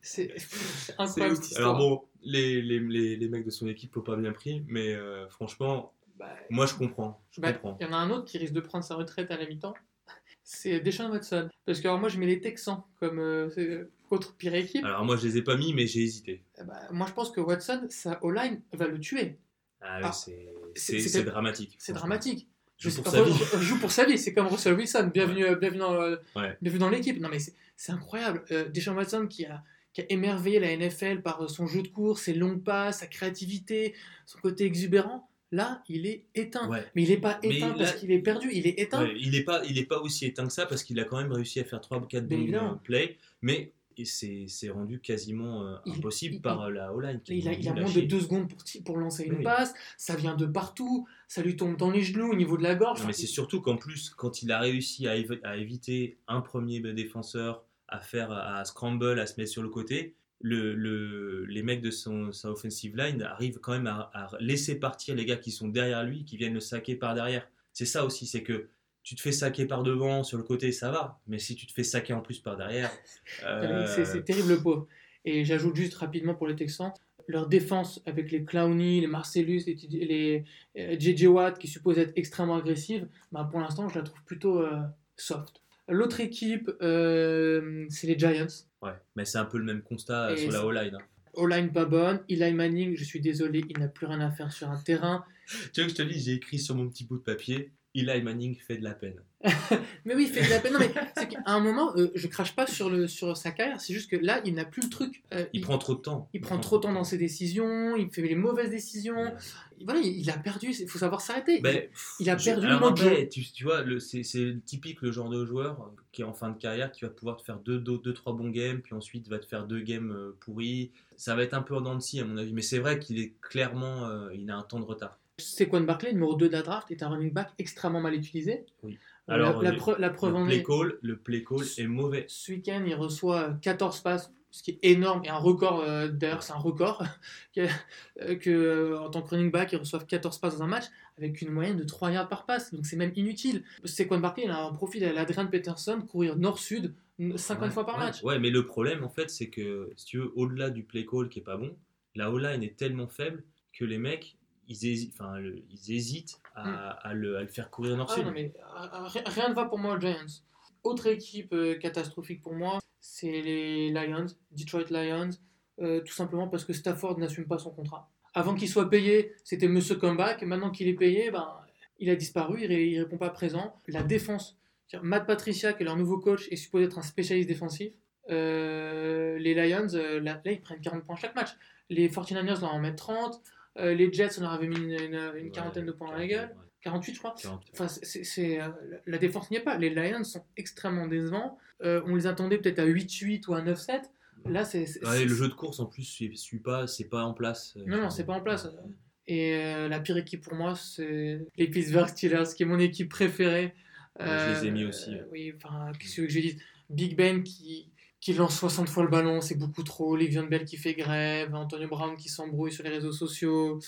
C'est incroyable ouf. cette histoire. Alors bon, les, les, les, les mecs de son équipe l'ont pas bien pris, mais euh, franchement, Bah, moi je comprends. Je bah, comprends. Il y en a un autre qui risque de prendre sa retraite à la mi-temps. C'est Deshaun Watson. Parce que alors, moi, je mets les Texans comme euh, c'est- autre pire équipe. Alors moi je les ai pas mis, mais j'ai hésité. Eh bah, moi, je pense que Watson, sa O-line va le tuer. Ah, oui, Ah, c'est, dramatique. C'est dramatique. Joue Je pour sa vie. joue pour sa vie. C'est comme Russell Wilson. Bienvenue, euh, bienvenue dans, euh, Ouais. bienvenue dans l'équipe. Non, mais c'est incroyable. Euh, Deshaun Watson qui a, qui a émerveillé la NFL par euh, son jeu de course, ses longues passes, sa créativité, son côté exubérant. Là, il est éteint. Ouais. Mais il n'est pas Mais éteint là- parce qu'il est perdu. Il est éteint. Ouais, il n'est pas, il est pas aussi éteint que ça parce qu'il a quand même réussi à faire 3-4 Bien bons évidemment. euh, plays, mais c'est, rendu quasiment euh, impossible il- par la O-line. Il a, moins de chier. deux secondes pour, pour lancer une Oui. passe, ça vient de partout, ça lui tombe dans les genoux, au niveau de la gorge. Non, mais c'est surtout qu'en plus, quand il a réussi à éviter un premier défenseur, à faire à scramble, à se mettre sur le côté, le, le- les mecs de son, sa offensive line arrivent quand même à, à laisser partir les gars qui sont derrière lui, qui viennent le saquer par derrière. C'est ça aussi, c'est que tu te fais saquer par devant, sur le côté, ça va. Mais si tu te fais saquer en plus par derrière, euh, C'est- C'est terrible le pauvre. Et j'ajoute juste rapidement pour les Texans, leur défense avec les Clowney, les Marcellus, les, les euh, JJ Watt qui suppose être extrêmement agressive, bah pour l'instant je la trouve plutôt euh, soft. L'autre équipe, euh, c'est les Giants. Ouais. Mais c'est un peu le même constat euh, Et sur la O-line. hein. O-line pas bonne, Eli Manning, je suis désolé, il n'a plus rien à faire sur un terrain. Tu vois que je te dis, j'ai écrit sur mon petit bout de papier, Eli Manning fait de la peine. Mais oui, il fait de la peine. Non, mais c'est qu'à un moment, euh, je crache pas sur, le, sur sa carrière, c'est juste que là, il n'a plus le truc. Euh, Il, prend trop de temps. il prend trop de temps dans ses décisions, il fait les mauvaises décisions. Ouais. Voilà, il il a perdu, il faut savoir s'arrêter. Ben, Il a perdu le jeu. Tu, tu vois, c'est typique le genre de joueur qui est en fin de carrière qui va pouvoir te faire 2 deux, deux, trois bons games, puis ensuite va te faire deux games euh, pourris. Ça va être un peu en dents de scie à mon avis, mais c'est vrai qu'il est clairement, euh, il a un temps de retard. Saquon Barkley, numéro 2 de la draft, est un running back extrêmement mal utilisé. Oui. Euh, Alors, la, la la preuve Le en play est, call, le play call est mauvais. ce week-end, il reçoit 14 passes, ce qui est énorme et un record. euh, D'ailleurs, c'est un record que, euh, que, euh, en tant que running back, ils reçoivent 14 passes dans un match avec une moyenne de 3 yards par passe. Donc c'est même inutile. Saquon Barkley, il a un profil à l'Adrian Peterson, courir nord-sud 50 Ouais, fois par ouais, match. Ouais, mais le problème en fait, c'est que si tu veux, au-delà du play call qui est pas bon, la O-line est tellement faible que les mecs, ils hésitent, enfin, le- ils hésitent à, à le, à le faire courir Ah nord-sud. non, mais euh, rien- ne va pour moi aux Giants. Autre équipe euh, catastrophique pour moi, c'est les Lions, Detroit Lions, euh, tout simplement parce que Stafford n'assume pas son contrat. Avant qu'il soit payé, c'était Monsieur Comeback, et maintenant qu'il est payé, ben, il a disparu, il, il répond pas présent. La défense, Matt Patricia, qui est leur nouveau coach, est supposé être un spécialiste défensif. Euh, les Lions, là, là, ils prennent 40 points chaque match. Les 49ers leur en mettent 30. Euh, les Jets, on leur avait mis une, une- une Ouais, quarantaine de points dans la gueule. 48, je crois. 40. Enfin, c'est, euh, la défense n'y est pas. Les Lions sont extrêmement décevants. Euh, on les attendait peut-être à 8-8 ou à 9-7. Là, c'est. Ouais, le jeu de course en plus suit, pas, c'est pas en place. Non, non, c'est pas en place. Et euh, la pire équipe pour moi, c'est les Pittsburgh Steelers, qui est mon équipe préférée. Ouais, je les ai mis aussi, ouais. oui, enfin, qu'est-ce que je dis? Big Ben qui, qui lance 60 fois le ballon, c'est beaucoup trop. Le'Veon Bell qui fait grève. Antonio Brown qui s'embrouille sur les réseaux sociaux.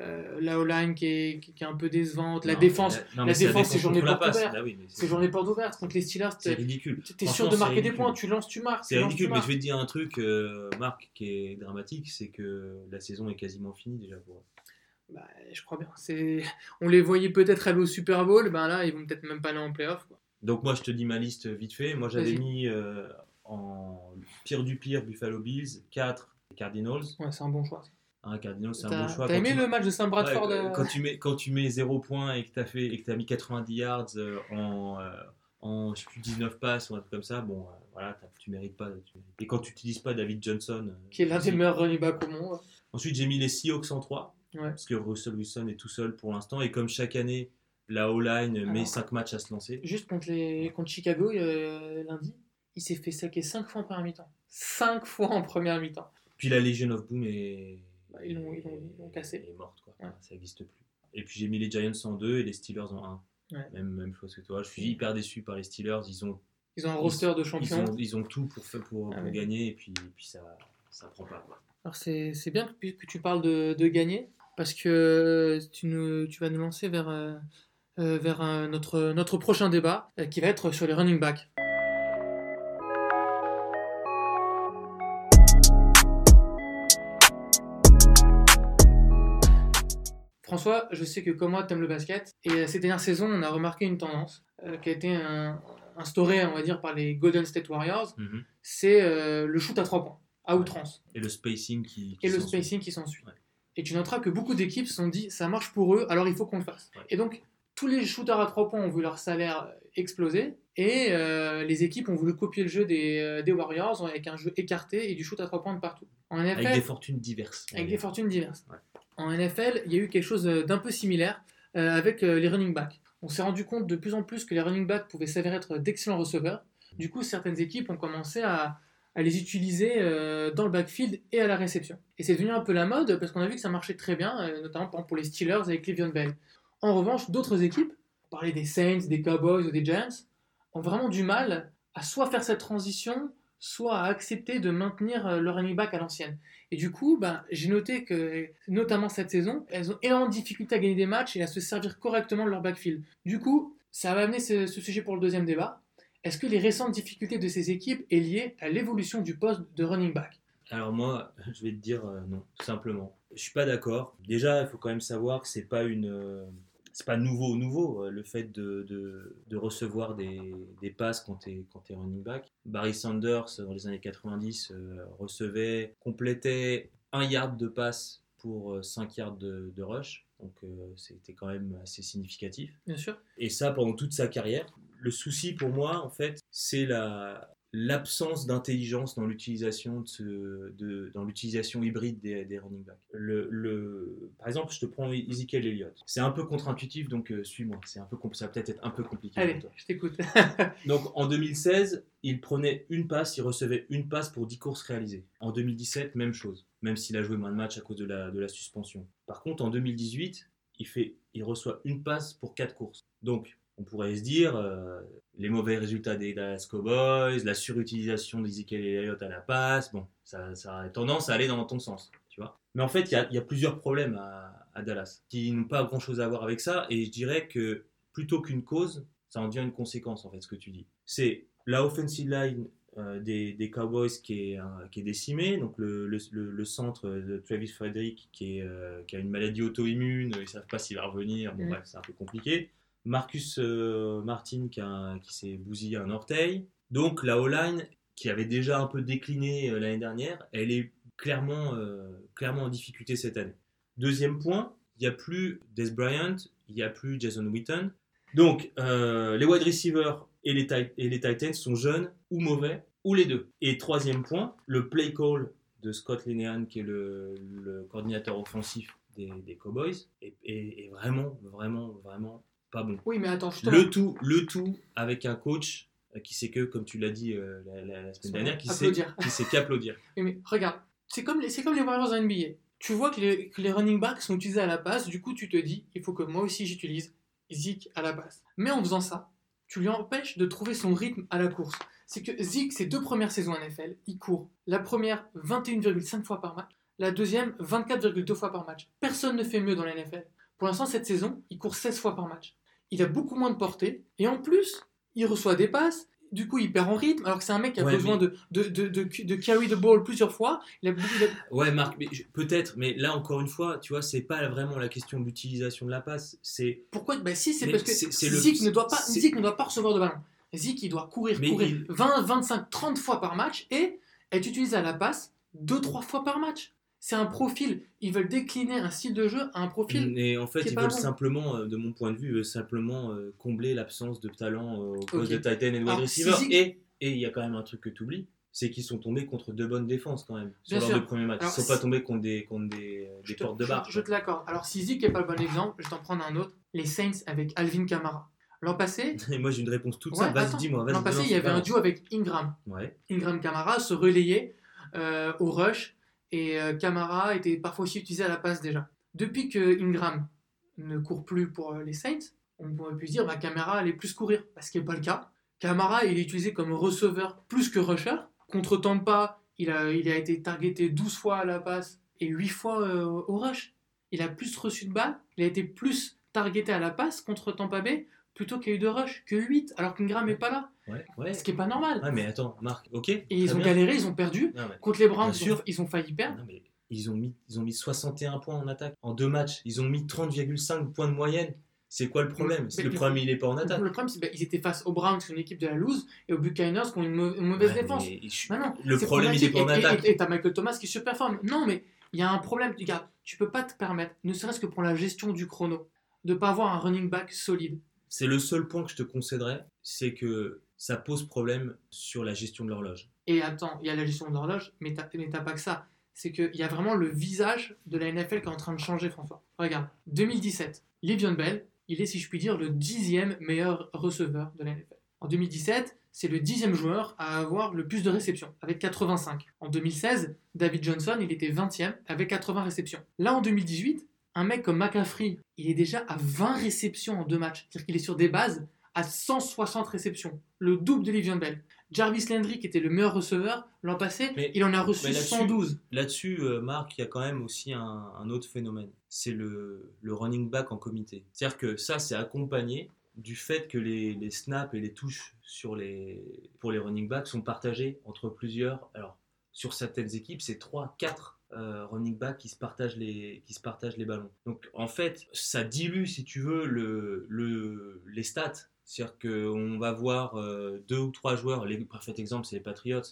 Euh, la O-line qui est, qui, qui est un peu décevante. La Non, défense, non, la défense, c'est journée porte ouverte. Bah oui, c'est- journée porte ouverte. Contre les Steelers, C'est ridicule. t'es sûr de marquer des points. Tu lances, tu marques. C'est ridicule, mais je vais te dire un truc, euh, Marc, qui est dramatique, c'est que la saison est quasiment finie déjà pour. Bah, je crois bien. C'est... On les voyait peut-être aller au Super Bowl. Ben là, ils vont peut-être même pas aller en playoff. quoi. Donc moi, je te dis ma liste vite fait. Moi, j'avais Vas-y. mis euh, en pire du pire Buffalo Bills, 4 Cardinals. Ouais, c'est un bon choix. Un Cardinals, c'est un T'as, bon choix. t'as aimé tu- le match de Sam Bradford Ouais, euh, quand, tu mets, quand tu mets 0 points et que tu as, fait, et que as mis 90 yards euh, en, euh, en je sais plus, 19 passes ou un truc comme ça, bon, euh, voilà, t'as- tu mérites pas. tu Et quand tu n'utilises pas David Johnson. euh, Qui est l'un des meilleurs running backs au monde. Ensuite, j'ai mis les Seahawks en 3. Ouais. Parce que Russell Wilson est tout seul pour l'instant. Et comme chaque année, la O-line met Alors. 5 matchs à se lancer. Juste contre, les... contre Chicago euh, lundi, il s'est fait saquer 5 fois en première mi-temps. 5 fois en première mi-temps. Puis la Legion of Boom est, Bah, ils l'ont- ils ils cassé. est morte. Quoi. Ouais. Ça n'existe plus. Et puis j'ai mis les Giants en 2 et les Steelers en 1. Ouais. Même, même chose que toi. Je suis hyper déçu par les Steelers. Ils ont, Ils ont un roster de ils champions. ont, ils ont tout pour, pour, Ah pour gagner. Et puis, puis ça ça prend pas. quoi. Alors c'est bien que, que tu parles de, de gagner, parce que tu, nous, tu vas nous lancer vers, euh, euh, vers euh, notre, notre prochain débat, qui va être sur les running backs. François, je sais que comme moi, tu aimes le basket, et euh, ces dernières saisons, on a remarqué une tendance euh, qui a été un- instaurée, on va dire, par les Golden State Warriors, Mhm. c'est euh, le shoot à trois points, à outrance Et le spacing qui. qui et le s'ensuit. spacing qui s'ensuit. Ouais. Et tu noteras que beaucoup d'équipes se sont dit ça marche pour eux, alors il faut qu'on le fasse. Ouais. Et donc tous les shooters à trois points ont vu leur salaire exploser et euh, les équipes ont voulu copier le jeu des, euh, des Warriors avec un jeu écarté et du shoot à trois points de partout. En NFL, Avec des fortunes diverses. avec des fortunes diverses. Ouais. En NFL, il y a eu quelque chose euh, d'un peu similaire euh, avec euh, les running backs. On s'est rendu compte de plus en plus que les running backs pouvaient s'avérer être d'excellents receveurs. Du coup, certaines équipes ont commencé à, les utiliser dans le backfield et à la réception. Et c'est devenu un peu la mode parce qu'on a vu que ça marchait très bien, notamment pour les Steelers avec Cleveland Bell. En revanche, d'autres équipes, on parlait des Saints, des Cowboys ou des Giants, ont vraiment du mal à soit faire cette transition, soit à accepter de maintenir euh, le running back à l'ancienne. Et du coup, ben, j'ai noté que, notamment cette saison, elles ont énormément de difficultés à gagner des matchs et à se servir correctement de leur backfield. Du coup, ça va amener ce, ce sujet pour le deuxième débat. Est-ce que les récentes difficultés de ces équipes est liée à l'évolution du poste de running back? Alors moi, je vais te dire euh, non, simplement. Je suis pas d'accord. Déjà, il faut quand même savoir que c'est pas une, euh, c'est pas nouveau, nouveau euh, le fait de, de, de recevoir des, des passes quand t'es quand t'es running back. Barry Sanders dans les années 90 euh, recevait, complétait un yard de passe pour 5 yards de, de rush. Donc euh, c'était quand même assez significatif. Bien sûr. Et ça pendant toute sa carrière. Le souci pour moi, en fait, c'est la l'absence d'intelligence dans l'utilisation de, ce- de- dans l'utilisation hybride des, des running backs. Le, le- par exemple, je te prends Ezekiel Elliott. C'est un peu contre-intuitif, donc euh, suis-moi. C'est un peu ça va peut-être être un peu compliqué Allez, pour toi. je t'écoute. Donc en 2016, il prenait une passe, il recevait une passe pour 10 courses réalisées. En 2017, même chose, même s'il a joué moins de matchs à cause de la, de la suspension. Par contre, en 2018, il, fait, il reçoit une passe pour 4 courses. Donc, on pourrait se dire, euh, les mauvais résultats des Dallas Cowboys, la surutilisation d'Ezekiel Elliott à la passe, bon, ça, ça a tendance à aller dans ton sens, tu vois. Mais en fait, il y a, il y a plusieurs problèmes à, à Dallas qui n'ont pas grand-chose à voir avec ça, et je dirais que plutôt qu'une cause, ça en devient une conséquence, en fait, ce que tu dis. C'est la offensive line euh, des, des Cowboys qui est, euh, qui est décimée, donc le, le, le- le centre de Travis Frederick qui, est, euh, qui a une maladie auto-immune, ils ne savent pas s'il va revenir, bon bref, c'est un peu compliqué. Marcus euh, Martin qui, s'est bousillé un orteil. Donc la O-line, qui avait déjà un peu décliné euh, l'année dernière, elle est clairement, euh, clairement en difficulté cette année. Deuxième point, il n'y a plus Des Bryant, il n'y a plus Jason Witten. Donc les wide receivers et les, Titans sont jeunes ou mauvais, ou les deux. Et troisième point, le play call de Scott Linehan, qui est le, coordinateur offensif des, Cowboys, est vraiment, vraiment, vraiment pas bon. oui, mais attends, justement. Le tout, le tout avec un coach euh, qui sait que, comme tu l'as dit euh, la, la- la semaine dernière, qui sait, qui sait qu'applaudir. Oui, mais regarde, c'est comme, les, c'est comme les Warriors en NBA. Tu vois que les, que les running backs sont utilisés à la passe, du coup tu te dis, il faut que moi aussi j'utilise Zeke à la passe. Mais en faisant ça, tu lui empêches de trouver son rythme à la course. C'est que Zeke, ses deux premières saisons en NFL, il court. La première, 21,5 fois par match. La deuxième, 24,2 fois par match. Personne ne fait mieux dans la NFL. Pour l'instant, cette saison, il court 16 fois par match. Il a beaucoup moins de portée. Et en plus, il reçoit des passes. Du coup, il perd en rythme. Alors que c'est un mec qui a Ouais, besoin de, de, de, de, de carry the ball plusieurs fois. Il a, beaucoup- Ouais, Marc, peut-être, mais là encore une fois, tu vois, c'est pas vraiment la question de l'utilisation de la passe, c'est Pourquoi bah si, c'est parce que Zeke, ne doit pas, c'est- Zeke ne doit pas recevoir de ballon. Zeke, il doit courir, Mais courir il- 20, 25, 30 fois par match et être utilisé à la passe 2-3 fois par match. C'est un profil. Ils veulent décliner un style de jeu à un profil. Et en fait, ils veulent bon. simplement, euh, de mon point de vue, euh, simplement euh, combler l'absence de talent au poste de tight end et de wide receiver. Sizik- Et et il y a quand même un truc que tu oublies, c'est qu'ils sont tombés contre deux bonnes défenses quand même sur leurs deux premiers matchs. Alors, ils sont pas tombés contre des, contre des, Je des te, portes de barre. je te l'accorde. Alors, si Zik n'est pas le bon exemple, je vais t'en prendre un autre. Les Saints avec Alvin Kamara. L'an passé, Et moi j'ai une réponse toute simple. Vas-y, dis-moi. vas-y, l'an passé, il y avait un duo avec Ingram. Ouais. Ingram Kamara se relayait euh, au rush et euh, Kamara était parfois aussi utilisé à la passe déjà. Depuis que Ingram ne court plus pour euh, les Saints, on pourrait plus dire bah, Kamara allait plus courir, ce qui n'est pas le cas. Kamara il est utilisé comme receveur plus que rusher. Contre Tampa, il a, il a été targeté 12 fois à la passe et 8 fois euh, au rush. Il a plus reçu de balles, il a été plus targeté à la passe contre Tampa Bay plutôt qu'il y a eu de rush que 8 alors qu'Ingram n'est pas là. Ouais, ouais. Ce qui n'est pas normal. Ouais, mais attends, Marc, ok. Et ils ont galéré, ils ont perdu. Non, mais, Contre les Browns, ils ont, sûr. ils ont failli perdre. non, mais ils, ont mis, ils ont mis 61 points en attaque en deux matchs. Ils ont mis 30,5 points de moyenne. C'est quoi le problème? Le problème, il est pas en attaque. Le problème, c'est qu'ils étaient face aux Browns, qui sont une équipe de la loose, et aux Buccaneers, qui ont une, mau- une mauvaise Ouais, défense. mais je- Non, non, Le problème, il est problématique. pas en attaque. Et et t'as Michael Thomas qui surperforme. Non, mais il y a un problème. Regarde, tu peux pas te permettre, ne serait-ce que pour la gestion du chrono, de pas avoir un running back solide. C'est le seul point que je te concéderais, c'est que ça pose problème sur la gestion de l'horloge. Et attends, il y a la gestion de l'horloge, mais t'as pas que ça. C'est qu'il y a vraiment le visage de la NFL qui est en train de changer, François. Regarde, 2017, Livion Bell, il est, si je puis dire, le dixième meilleur receveur de la NFL. En 2017, c'est le dixième joueur à avoir le plus de réceptions, avec 85. En 2016, David Johnson, il était 20e, avec 80 réceptions. Là, en 2018, un mec comme McCaffrey, il est déjà à 20 réceptions en deux matchs. C'est-à-dire qu'il est sur des bases à 160 réceptions, le double de Livion Bell. Jarvis Landry, qui était le meilleur receveur l'an passé, Mais- il en a reçu mais là-dessus- 112. Là-dessus, euh, Marc, il y a quand même aussi un, un autre phénomène. C'est le, le running back en comité. C'est-à-dire que ça, c'est accompagné du fait que les, les snaps et les touches sur les, pour les running backs sont partagés entre plusieurs. Alors, sur certaines équipes, c'est 3, 4 euh, running backs qui se, partagent les, qui se partagent les ballons. Donc, en fait, ça dilue, si tu veux, le, le, les stats. C'est-à-dire qu'on va voir euh, deux ou trois joueurs. Le parfait exemple, c'est les Patriots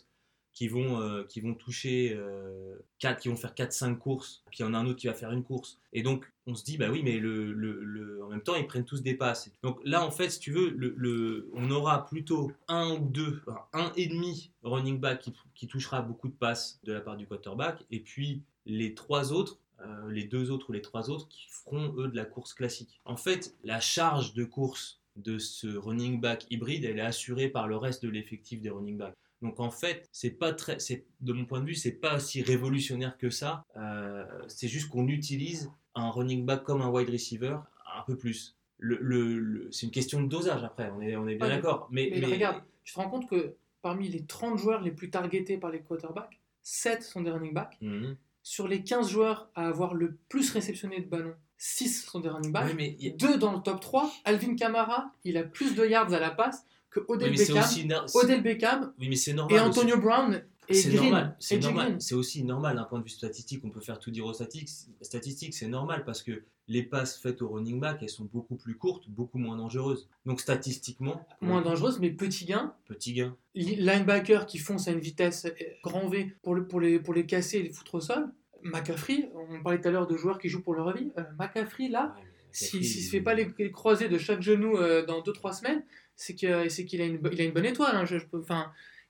qui vont, euh, qui vont toucher euh, 4, qui vont faire 4-5 courses, puis il y en a un autre qui va faire une course. Et donc, on se dit, bah oui, mais le, le- en même temps, ils prennent tous des passes. Donc là, en fait, si tu veux, le, le- on aura plutôt un ou deux, un et demi running back qui, qui touchera beaucoup de passes de la part du quarterback, et puis les trois autres, euh, les deux autres ou les trois autres qui feront, eux, de la course classique. En fait, la charge de course de ce running back hybride, elle est assurée par le reste de l'effectif des running backs. Donc en fait, c'est pas très, c'est de mon point de vue, c'est pas si révolutionnaire que ça. Euh, c'est juste qu'on utilise un running back comme un wide receiver un peu plus. Le, le- le- c'est une question de dosage après. On est, on est bien d'accord. Mais, Mais, mais- regarde, tu te rends compte que parmi les 30 joueurs les plus targetés par les quarterbacks, 7 sont des running backs. Mhm. Sur les 15 joueurs à avoir le plus réceptionné de ballons, 6 sont des running backs. Mais, a- Deux dans le top 3, Alvin Kamara, il a plus de yards à la passe que Odell Beckham, aussi Odell Beckham oui, mais c'est normal. et aussi. Antonio Brown et C'est Green. normal, c'est normal. C'est aussi normal d'un point de vue statistique. On peut faire tout dire aux statistiques. C'est normal parce que les passes faites au running back, elles sont beaucoup plus courtes, beaucoup moins dangereuses. Donc statistiquement, Moins dangereuse, mais petit gain. petit gain. Li- Linebacker qui fonce à une vitesse euh, grand V pour, le- pour, les, pour les casser et les foutre au sol. McCaffrey, on parlait tout à l'heure de joueurs qui jouent pour leur vie. Euh, McCaffrey, là, Ouais, s'il ne se fait pas les, les croisés de chaque genou euh, dans 2-3 semaines, c'est que- c'est qu'il a, une il a une bonne étoile. hein. Je- je peux-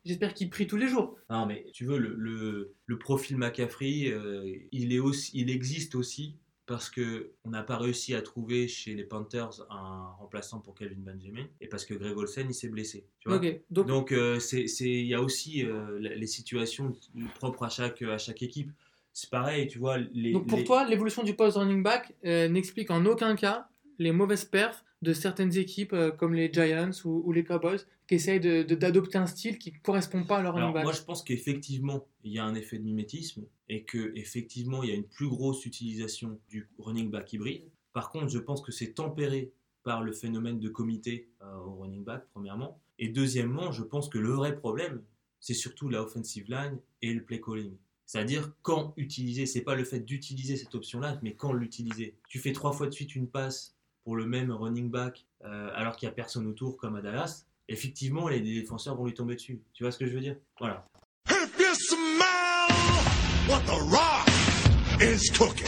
J'espère qu'il prie tous les jours. Non, mais tu veux, le, le, le profil McCaffrey, euh, il, est aussi, il existe aussi parce que on n'a pas réussi à trouver chez les Panthers un remplaçant pour Calvin Benjamin et parce que Greg Olsen il s'est blessé. Tu vois Ok, donc, euh, il y a aussi euh, les situations propres à chaque, à chaque équipe. C'est pareil, tu vois. Les, donc pour les- toi, l'évolution du poste running back euh, n'explique en aucun cas les mauvaises perfs de certaines équipes euh, comme les Giants ou, ou les Cowboys qui essayent d'adopter de, un style qui ne correspond pas à leur running back. moi, je pense qu'effectivement, il y a un effet de mimétisme et que effectivement, il y a une plus grosse utilisation du running back hybride. Par contre, je pense que c'est tempéré par le phénomène de comité euh, au running back, premièrement. Et deuxièmement, je pense que le vrai problème, c'est surtout la offensive line et le play calling. C'est-à-dire quand utiliser, c'est pas le fait d'utiliser cette option-là, mais quand l'utiliser. Tu fais trois fois de suite une passe pour le même running back euh, alors qu'il n'y a personne autour comme à Dallas, effectivement, les défenseurs vont lui tomber dessus. Tu vois ce que je veux dire? Voilà. If you smell what the rock is cooking.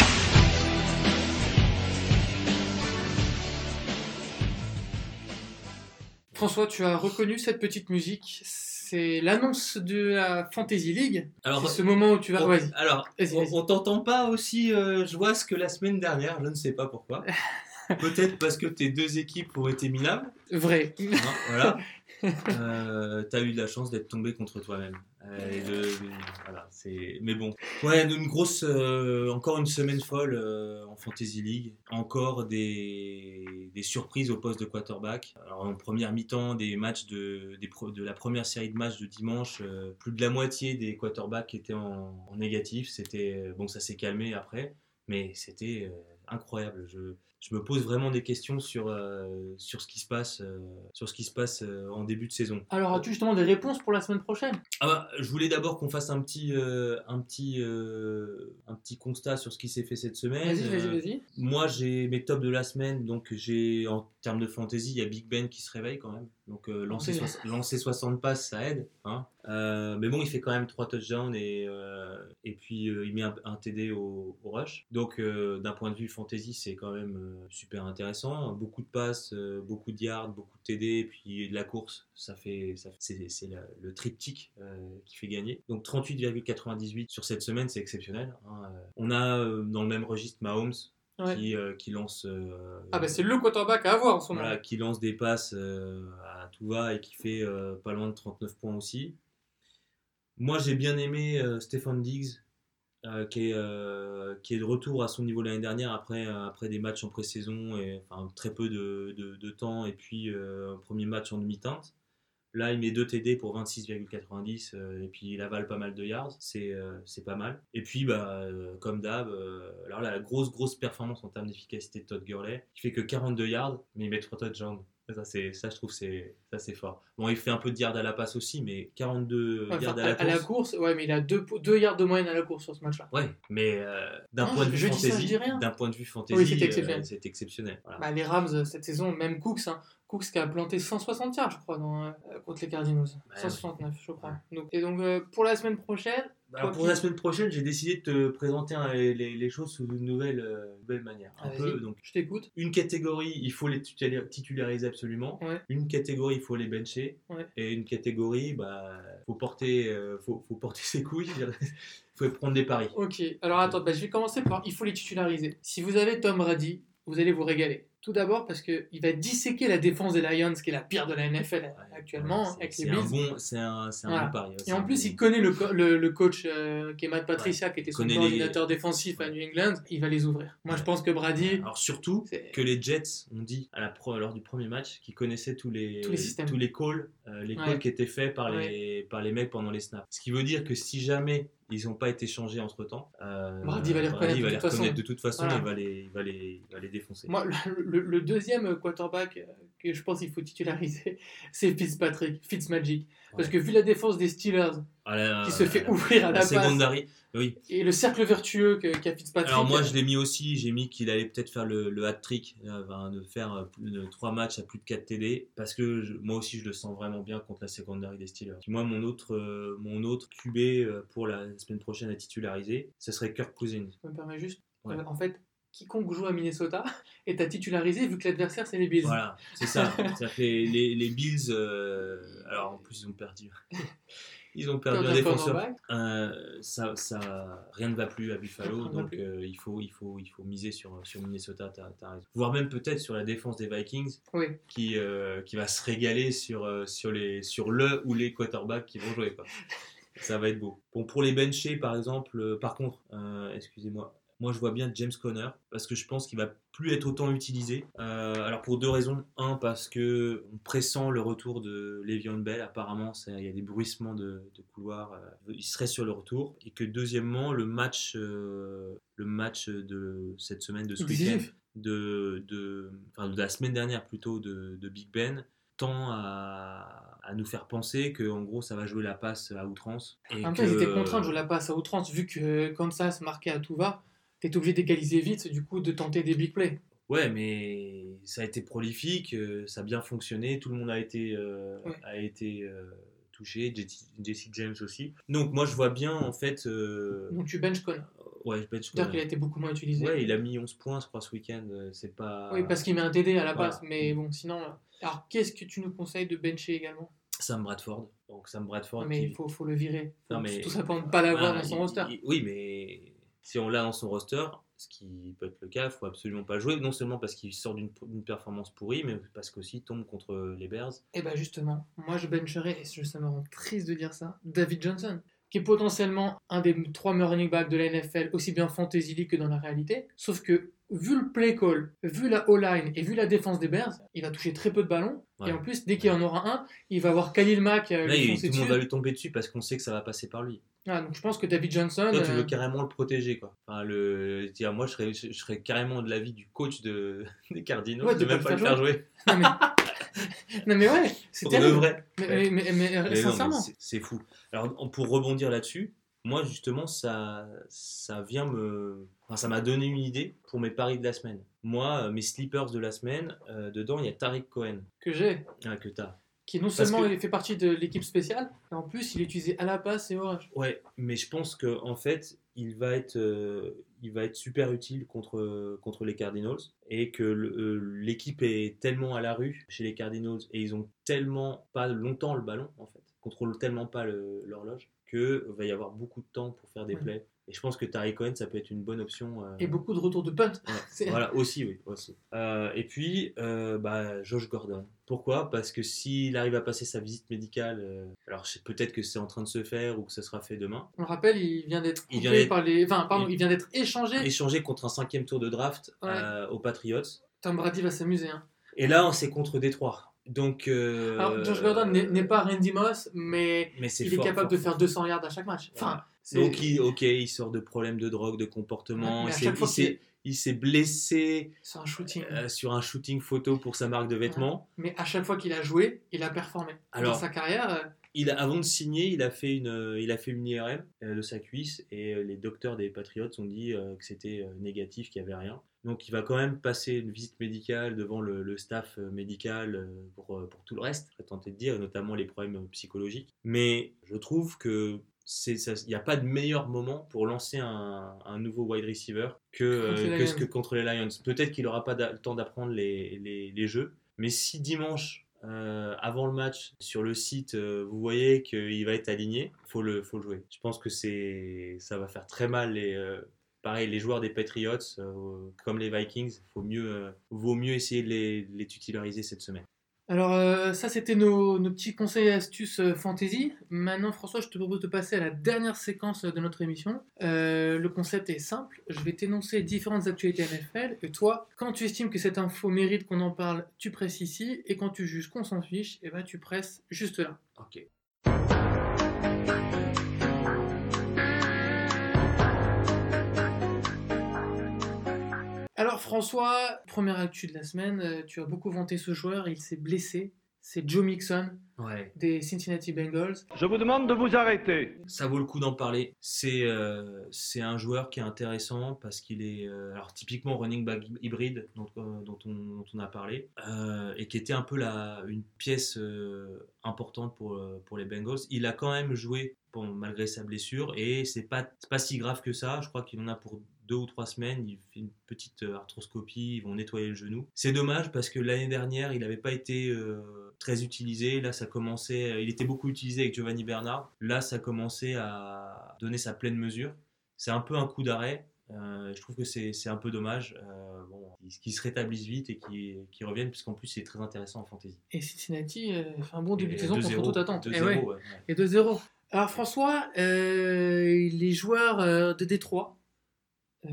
François, tu as reconnu cette petite musique C'est l'annonce de la Fantasy League. Alors, C'est ce moment où tu vas. on- alors on, t'entend pas aussi euh, joyeuse que la semaine dernière, je ne sais pas pourquoi. Peut-être parce que tes deux équipes ont été minables. Vrai. hein, voilà. Euh, T'as eu de la chance d'être tombé contre toi-même. Euh. Mais bon. Ouais, une grosse. euh, encore une semaine folle euh, en Fantasy League. Encore des, surprises au poste de quarterback. Alors en première mi-temps, des matchs de, la première série de matchs de dimanche, plus de la moitié des quarterbacks étaient en, en négatif. C'était bon, ça s'est calmé après, mais c'était incroyable. Je, je me pose vraiment des questions sur, euh, sur ce qui se passe, euh, sur ce qui se passe euh, en début de saison. Alors, as-tu justement des réponses pour la semaine prochaine? Ah bah, je voulais d'abord qu'on fasse un petit, un, petit, un petit constat sur ce qui s'est fait cette semaine. Vas-y, vas-y, vas-y. moi, j'ai mes tops de la semaine. Donc, j'ai en termes de fantasy, il y a Big Ben qui se réveille quand même. Donc, euh, lancer, Ok. soix- lancer 60 passes, ça aide. hein. Euh, mais bon, il fait quand même 3 touchdowns et, euh, et puis il met un, un TD au, au rush. Donc, d'un point de vue fantasy, c'est quand même super intéressant. Beaucoup de passes, beaucoup de yards, beaucoup de TD, et puis de la course. Ça fait, ça fait- c'est, le triptyque qui fait gagner. Donc, 38,98 sur cette semaine, c'est exceptionnel. hein. On a dans le même registre Mahomes Ouais. qui, euh, qui lance euh, Ah, bah, c'est le quarterback à avoir en ce moment. voilà, qui lance des passes euh, à tout va et qui fait pas loin de 39 points aussi. Moi j'ai bien aimé Stéphane Diggs qui, est, qui est de retour à son niveau l'année dernière après, après des matchs en pré-saison et enfin, très peu de, de- de temps et puis un premier match en demi-teinte. Là, il met 2 TD pour 26,90 euh, et puis il avale pas mal de yards, c'est euh, pas mal. Et puis, bah, euh, comme d'hab, alors là, la grosse, grosse performance en termes d'efficacité de Todd Gurley, qui fait que 42 yards, mais il met 3 touchdowns. Ça, c'est, ça, je trouve, c'est, ça, c'est fort. Bon, il fait un peu de yards à la passe aussi, mais 42 Enfin, yards à, à la à la course. course, ouais, mais il a 2 deux, deux yards de moyenne à la course sur ce match-là. Ouais, mais euh, d'un point de vue fantasy, dis rien. d'un point de vue fantasy, Oui, c'est exceptionnel. c'est exceptionnel. Voilà. Bah, les Rams, cette saison, même Cooks, hein. Cooks qui a planté 160 yards, je crois, dans, euh, contre les Cardinals. Ouais, 169, je crois. Donc, et donc, euh, pour la semaine prochaine, Alors, Toi pour qui- la semaine prochaine, j'ai décidé de te présenter un- les, les choses sous une nouvelle, euh, nouvelle manière. Un peu, donc, je t'écoute. une catégorie, il faut les titulariser absolument. Ouais. Une catégorie, il faut les bencher. Et une catégorie, bah, faut porter, faut, faut porter ses couilles. Il faut prendre des paris. Ok, alors attends, bah, je vais commencer par il faut les titulariser. Si vous avez Tom Brady, vous allez vous régaler. Tout d'abord parce qu'il va disséquer la défense des Lions, qui est la pire de la NFL actuellement, Ouais, hein, avec c'est les un bon, c'est un, c'est un Voilà. bon pari. ouais, c'est Et en plus, bon- il connaît le, co- le, le coach euh, qui est Matt Patricia, qui était son les- coordinateur défensif à New England. Il va les ouvrir. Moi, je pense que Brady, Alors surtout c'est- que les Jets ont dit à la pro- lors du premier match qu'ils connaissaient tous les, Tous les systèmes. tous les calls, euh, les calls qui étaient faits par, les, par les mecs pendant les snaps. Ce qui veut dire que si jamais ils n'ont pas été changés entre temps, Brady va les reconnaître de va les toute reconnaître de toute façon Voilà. et va les, il va les, il va les défoncer. Moi, le, le- le deuxième quarterback euh, que je pense qu'il faut titulariser, c'est Fitzpatrick, Fitzmagic. Parce que vu la défense des Steelers, la- qui se fait ouvrir à la, la passe, secondary, oui. et le cercle vertueux que- qu'a Fitzpatrick. Alors moi je l'ai mis aussi, j'ai mis qu'il allait peut-être faire le, le hat-trick, euh, de faire euh, plus de 3 matchs à plus de 4 TD, parce que je- moi aussi je le sens vraiment bien contre la secondary des Steelers. Moi mon autre, euh, mon autre QB euh, pour la semaine prochaine à titulariser, ce serait Kirk Cousins. Je me permets juste. Ouais. en fait, quiconque joue à Minnesota est à titulariser vu que l'adversaire c'est les Bills. Voilà, c'est ça. Les, les, les Bills, euh, alors en plus ils ont perdu. Ils ont perdu un défenseur. Euh, ça, ça, rien ne va plus à Buffalo, donc euh, il, faut, il, faut, il faut miser sur, sur Minnesota, as raison. Voire même peut-être sur la défense des Vikings, Oui. qui, euh, qui va se régaler sur, sur, les, sur le ou les quarterbacks qui vont jouer. Quoi. Ça va être beau. Bon, pour les benchés, par exemple, par contre, excusez-moi, moi je vois bien James Conner parce que je pense qu'il va plus être autant utilisé. Euh, alors pour deux raisons. Un, parce que on pressent le retour de Le'Veon Bell. Apparemment, il y a des bruissements de, de couloir. euh, il serait sur le retour. Et que deuxièmement, le match, euh, le match de cette semaine, de ce week-end, de, de, enfin, de la semaine dernière plutôt de, de Big Ben tend à, à nous faire penser que en gros ça va jouer la passe à outrance. Et En même que- ils étaient contraints de jouer la passe à outrance vu que Kansas marquait à tout va. T'es obligé d'égaliser vite, du coup, de tenter des big plays. Ouais, mais ça a été prolifique, euh, ça a bien fonctionné, tout le monde a été, euh, Ouais. a été euh, touché, Jesse James aussi. Donc moi je vois bien en fait, Donc tu bench Conner. Ouais, je bench C'est-à-dire Cohen. qu'il a été beaucoup moins utilisé. Ouais, il a mis 11 points, je crois, ce week-end. C'est pas. Oui, parce qu'il met un TD à la Voilà. base, mais bon, sinon. Alors, qu'est-ce que tu nous conseilles de bencher également? Sam Bradford. Donc Sam Bradford. Mais qui- il faut, faut le virer. Non, mais- Tout simplement ne pas l'avoir Voilà, dans son il- roster. il- oui, mais si on l'a dans son roster, ce qui peut être le cas, il faut absolument pas jouer. Non seulement parce qu'il sort d'une performance pourrie, mais parce qu'aussi tombe contre les Bears. Et bah justement, moi je bencherais, et ça me rend triste de dire ça, David Johnson, qui est potentiellement un des trois meilleurs running backs de la NFL, aussi bien fantasy league que dans la réalité. Sauf que, vu le play call, vu la O-line et vu la défense des Bears, il va toucher très peu de ballons. Ouais. Et en plus, dès qu'il en aura un, il va avoir Khalil Mack euh, Là, il- tout le monde va lui tomber dessus parce qu'on sait que ça va passer par lui. Ah, donc je pense que David Johnson. Toi, tu euh, veux carrément le protéger, quoi. Enfin, le... dire, moi, je serais, je serais carrément de l'avis du coach de... des Cardinals Ouais, de même pas le faire jouer. Non mais, non, mais ouais, c'est terrible. vrai. Mais, mais- mais- mais sincèrement. c'est- fou. Alors, pour rebondir là-dessus, moi, justement, ça, ça vient me. Enfin, ça m'a donné une idée pour mes paris de la semaine. Moi, euh, mes sleepers de la semaine, euh, dedans, il y a Tariq Cohen, que j'ai, ah, que t'as. Qui non seulement que- il fait partie de l'équipe spéciale, et en plus il est utilisé à la passe et au rush. Ouais, mais je pense que en fait, il va être, euh, il va être super utile contre, contre les Cardinals et que euh, l'équipe est tellement à la rue chez les Cardinals et ils ont tellement pas longtemps le ballon en fait, contrôlent tellement pas l'horloge que va y avoir beaucoup de temps pour faire des Ouais. plays. Et je pense que Tariq Cohen, ça peut être une bonne option. euh, Et beaucoup de retours de punt. Ouais, Voilà, aussi, oui. Aussi. Euh, et puis, euh, bah, Josh Gordon. Pourquoi? Parce que s'il arrive à passer sa visite médicale, euh, alors peut-être que c'est en train de se faire ou que ça sera fait demain, On le rappelle, il vient d'être Il coupé vient d'être- par les. Enfin, pardon, il- il vient d'être échangé. échangé contre un cinquième tour de draft Ouais. euh, aux Patriots. Tom Brady va s'amuser. Hein. Et là, c'est contre Détroit. Donc, euh, Alors, Josh Gordon n'est pas Randy Moss, mais il est capable fort, de faire fort. 200 yards à chaque match. Enfin, Voilà. Donc, il, ok, il sort de problèmes de drogue, de comportement. Ouais, il il s'est blessé c'est un shooting. euh, sur un shooting photo pour sa marque de vêtements. Mais à chaque fois qu'il a joué, il a performé. Alors- Dans sa carrière, euh, Il a, avant de signer, il a fait une, euh, il a fait une IRM de sa cuisse et les docteurs des Patriots ont dit que c'était négatif, qu'il n'y avait rien. Donc il va quand même passer une visite médicale devant le, le staff médical pour, pour tout le reste, je tenté de dire, notamment les problèmes psychologiques. Mais je trouve que il n'y a pas de meilleur moment pour lancer un, un nouveau wide receiver que, euh, que que contre les Lions. Peut-être qu'il n'aura pas le temps d'apprendre les, les- les jeux, mais si dimanche, euh, avant le match, sur le site, euh, vous voyez qu'il va être aligné, faut le, faut le jouer. Je pense que ça va faire très mal les, euh, pareil, les joueurs des Patriots, comme les Vikings. Faut mieux, vaut mieux essayer de les, de les titulariser cette semaine. Alors, euh, ça, c'était nos, petits conseils et astuces euh, fantasy. Maintenant, François, je te propose de passer à la dernière séquence de notre émission. Euh, le concept est simple. Je vais t'énoncer différentes actualités NFL. Et toi, quand tu estimes que cette info mérite qu'on en parle, tu presses ici. Et quand tu juges qu'on s'en fiche, eh ben, tu presses juste là. Ok. Alors, François, première actu de la semaine. euh, tu as beaucoup vanté ce joueur. Il s'est blessé. C'est Joe Mixon Ouais. des Cincinnati Bengals. Je vous demande de vous arrêter. Ça vaut le coup d'en parler. C'est euh, c'est un joueur qui est intéressant parce qu'il est euh, alors typiquement running back hybride dont, euh, dont, on, dont on a parlé euh, et qui était un peu la, une pièce euh, importante pour, euh, pour les Bengals. Il a quand même joué bon, malgré sa blessure et c'est pas, c'est pas si grave que ça. Je crois qu'il en a pour deux ou trois semaines. Il fait une petite euh, arthroscopie, ils vont nettoyer le genou. C'est dommage parce que l'année dernière, il n'avait pas été euh, très utilisé. Là, ça commençait, euh, il était beaucoup utilisé avec Giovanni Bernard. Là, ça commençait à donner sa pleine mesure. C'est un peu un coup d'arrêt. Euh, je trouve que c'est un peu dommage. Euh, bon, qu'il se rétablisse vite et qu'il qu'il revienne, puisqu'en plus, c'est très intéressant en fantasy. Et Cincinnati fait un bon début de Et saison contre 2-0, toute attente. 2-0, Eh ouais. ouais, ouais. Et 2-0. Alors François, les joueurs de Détroit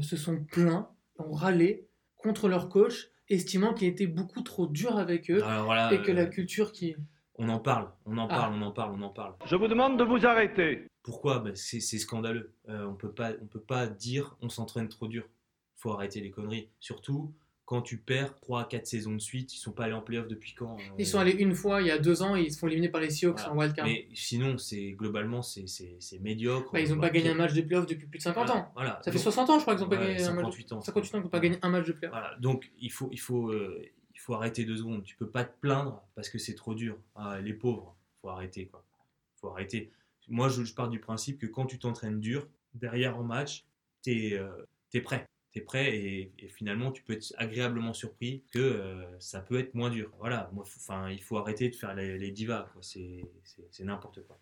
se sont plaints, ont râlé contre leur coach, estimant qu'il était beaucoup trop dur avec eux Alors voilà, et que euh, la culture qui... on en parle, on en Ah. parle, on en parle, on en parle. Je vous demande de vous arrêter. Pourquoi? Ben, C'est c'est scandaleux. Euh, on peut pas, on peut pas dire on s'entraîne trop dur. faut arrêter les conneries. Surtout quand tu perds 3 à 4 saisons de suite, ils sont pas allés en playoff depuis quand euh, Ils sont allés une fois il y a deux ans et ils se font éliminer par les Seahawks Voilà. en wildcard. Mais sinon, c'est globalement, c'est c'est- c'est médiocre. Bah, ils n'ont pas gagné un match de playoff depuis plus de 50 Voilà, ans. Voilà. Ça fait Donc, 60 ans, je crois qu'ils n'ont pas gagné un match. 58 ans. 58 ans qu'ils n'ont pas gagné un match de playoff. Voilà. Donc il faut, il faut, euh, il faut arrêter deux secondes. Tu peux pas te plaindre parce que c'est trop dur. Ah, les pauvres, faut arrêter quoi. Faut arrêter. Moi, je, je pars du principe que quand tu t'entraînes dur, derrière en match, t'es es prêt. T'es prêt et, finalement tu peux être agréablement surpris que euh, ça peut être moins dur. Voilà, il faut arrêter de faire les, les divas, c'est n'importe quoi.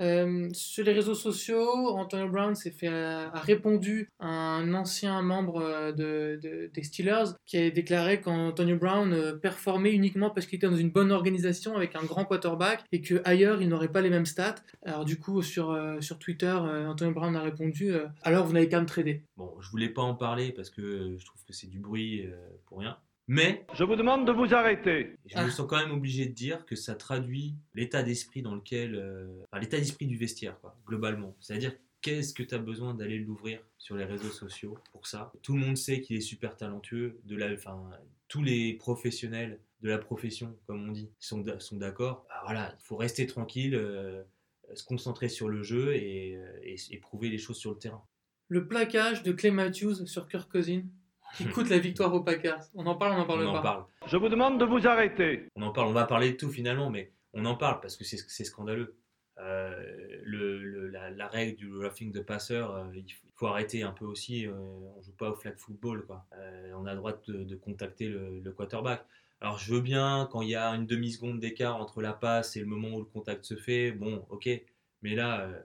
Euh, sur les réseaux sociaux, Antonio Brown s'est fait, euh, a répondu à un ancien membre euh, de, de- des Steelers qui a déclaré qu'Antonio Brown performait uniquement parce qu'il était dans une bonne organisation avec un grand quarterback et que ailleurs il n'aurait pas les mêmes stats. Alors du coup sur, sur Twitter, Antonio Brown a répondu alors vous n'avez qu'à me trader. Bon, je voulais pas en parler parce que je trouve que c'est du bruit pour rien. Mais Je vous demande de vous arrêter. je Ah. me sens quand même obligé de dire que ça traduit l'état d'esprit dans lequel. euh, enfin, l'état d'esprit du vestiaire, quoi, globalement. C'est-à-dire, qu'est-ce que tu as besoin d'aller l'ouvrir sur les réseaux sociaux pour ça? Tout le monde sait qu'il est super talentueux. De la, enfin, tous les professionnels de la profession, comme on dit, sont, sont d'accord. Bah, voilà, il faut rester tranquille, euh, se concentrer sur le jeu et, euh, et, et prouver les choses sur le terrain. Le plaquage de Clay Matthews sur Kirk Cousins qui coûte la victoire aux Packers. On en parle, on en parle on pas. en parle. Je vous demande de vous arrêter. on en parle, on va parler de tout finalement, mais on en parle parce que c'est c'est scandaleux. Euh, le, le- la, la règle du roughing the passer, euh, il faut- il faut arrêter un peu aussi. euh, on joue pas au flag football, quoi. Euh, on a le droit de, de contacter le, le quarterback. Alors je veux bien quand il y a une demi seconde d'écart entre la passe et le moment où le contact se fait, bon, ok. Mais là, euh,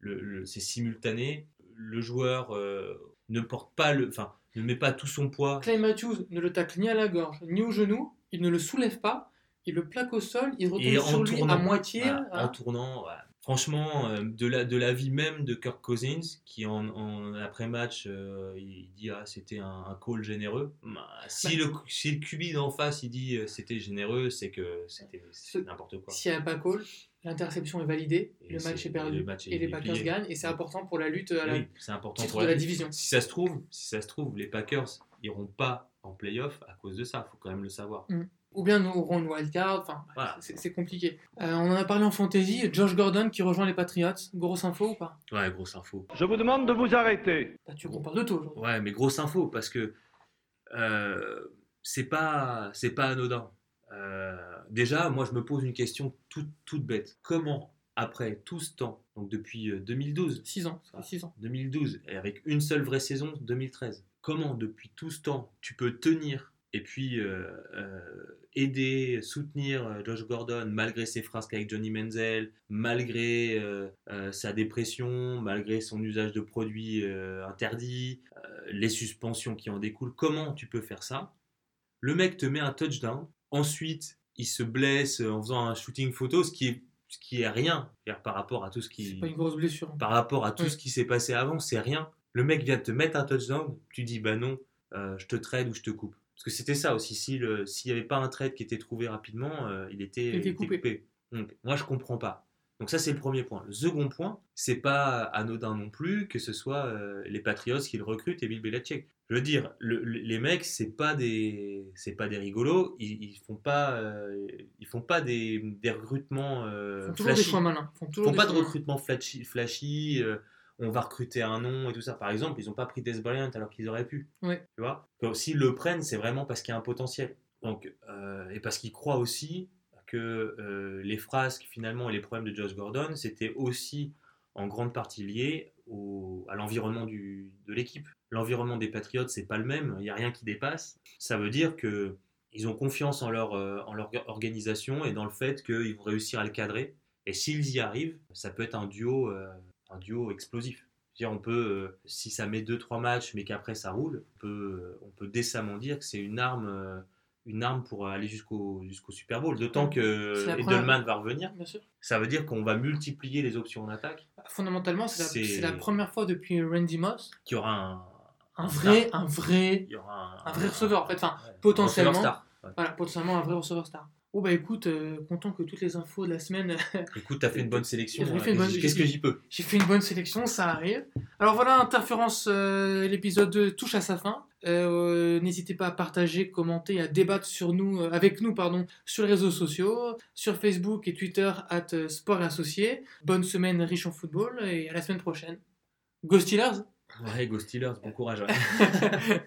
le- le- c'est simultané. Le joueur euh, ne porte pas le, enfin, ne met pas tout son poids. Clay Matthews ne le tacle ni à la gorge ni au genou, il ne le soulève pas, il le plaque au sol, il retombe Et sur lui tournant, à moitié. voilà, hein. en tournant, voilà. Franchement, euh, de la de l'avis même de Kirk Cousins, qui en, en après-match, euh, il dit ah c'était un, un call généreux. Bah, si le si le QB d'en face il dit euh, c'était généreux, c'est que c'était n'importe quoi. S'il n'y a pas call, l'interception est validée, Et le match est perdu le match est- et les Packers plié. gagnent et c'est important pour la lutte à la Oui, important de la, la division. Si ça se trouve, si ça se trouve, les Packers iront pas en playoff à cause de ça. Faut quand même le savoir. Ou bien nous aurons une wildcard, enfin Voilà. c'est compliqué. Euh, on en a parlé en fantasy, Josh Gordon qui rejoint les Patriots, grosse info ou pas? Ouais, grosse info. Je vous demande de vous arrêter. Bah, Tu parle de tout aujourd'hui. Ouais, mais grosse info parce que euh, c'est pas c'est pas anodin. Euh, déjà, moi, je me pose une question toute, toute bête. Comment, après tout ce temps, donc depuis euh, 2012, 6 ans, ça fait. 6 ans. 2012, et avec une seule vraie saison, 2013, comment, depuis tout ce temps, tu peux tenir et puis euh, euh, aider, soutenir euh, Josh Gordon malgré ses frasques avec Johnny Menzel, malgré sa dépression, malgré son usage de produits interdits, les suspensions qui en découlent. Comment tu peux faire ça? Le mec te met un touchdown, ensuite il se blesse en faisant un shooting photo, ce qui est, ce qui est rien par rapport à tout ce qui pas une grosse blessure. par rapport à tout Oui. ce qui s'est passé avant, c'est rien. Le mec vient te mettre un touchdown, tu dis bah non, euh, je te trade ou je te coupe. Parce que c'était ça aussi, si s'il n'y avait pas un trade qui était trouvé rapidement, euh, il était, Il était coupé. Donc, moi je comprends pas. Donc ça c'est le premier point. Le second point, c'est pas anodin non plus que ce soit euh, les Patriots qui le recrutent et Bill Belichick. Je veux dire, le- le- les mecs c'est pas des c'est pas des rigolos, ils, ils font pas euh, ils font pas des, des recrutements Ils font toujours des choix malins. Ils font ils toujours font des pas de choix malins. recrutement flashy, flashy, on va recruter un nom et tout ça. Par exemple, ils n'ont pas pris Des Bryant alors qu'ils auraient pu. Ouais. Tu vois? S'ils le prennent, c'est vraiment parce qu'il y a un potentiel. Donc, euh, et parce qu'ils croient aussi que euh, les frasques finalement et les problèmes de Josh Gordon, c'était aussi en grande partie lié au- à l'environnement du- de l'équipe. L'environnement des Patriots, c'est pas le même, il n'y a rien qui dépasse. Ça veut dire que ils ont confiance en leur, euh, en leur organisation et dans le fait qu'ils vont réussir à le cadrer. Et s'ils y arrivent, ça peut être un duo, euh, un duo explosif. Dire, on peut, euh, si ça met 2-3 matchs, mais qu'après ça roule, on peut, euh, on peut décemment dire que c'est une arme, euh, une arme pour aller jusqu'au jusqu'au Super Bowl. D'autant que Edelman va revenir. Bien sûr. Ça veut dire qu'on va multiplier les options en attaque, Fondamentalement, c'est la, première fois depuis Randy Moss, qu'il y aura un, un vrai, un vrai, il y aura un vrai receveur en fait. Enfin, ouais, potentiellement. star. Ouais. Voilà, potentiellement un vrai receveur star. Oh bah écoute, euh, content que toutes les infos de la semaine, Écoute, t'as fait une bonne sélection. Hein. bonne- Qu'est-ce que j'y peux? j'ai fait une bonne sélection, ça arrive. Alors voilà, Interférence, euh, l'épisode 2 touche à sa fin. Euh, N'hésitez pas à partager, commenter, à débattre sur nous, euh, avec nous pardon, sur les réseaux sociaux, sur Facebook et Twitter, at euh, Sport et Associés. Bonne semaine riche en football et à la semaine prochaine. Go Steelers Ouais, Go Steelers, bon courage. ouais.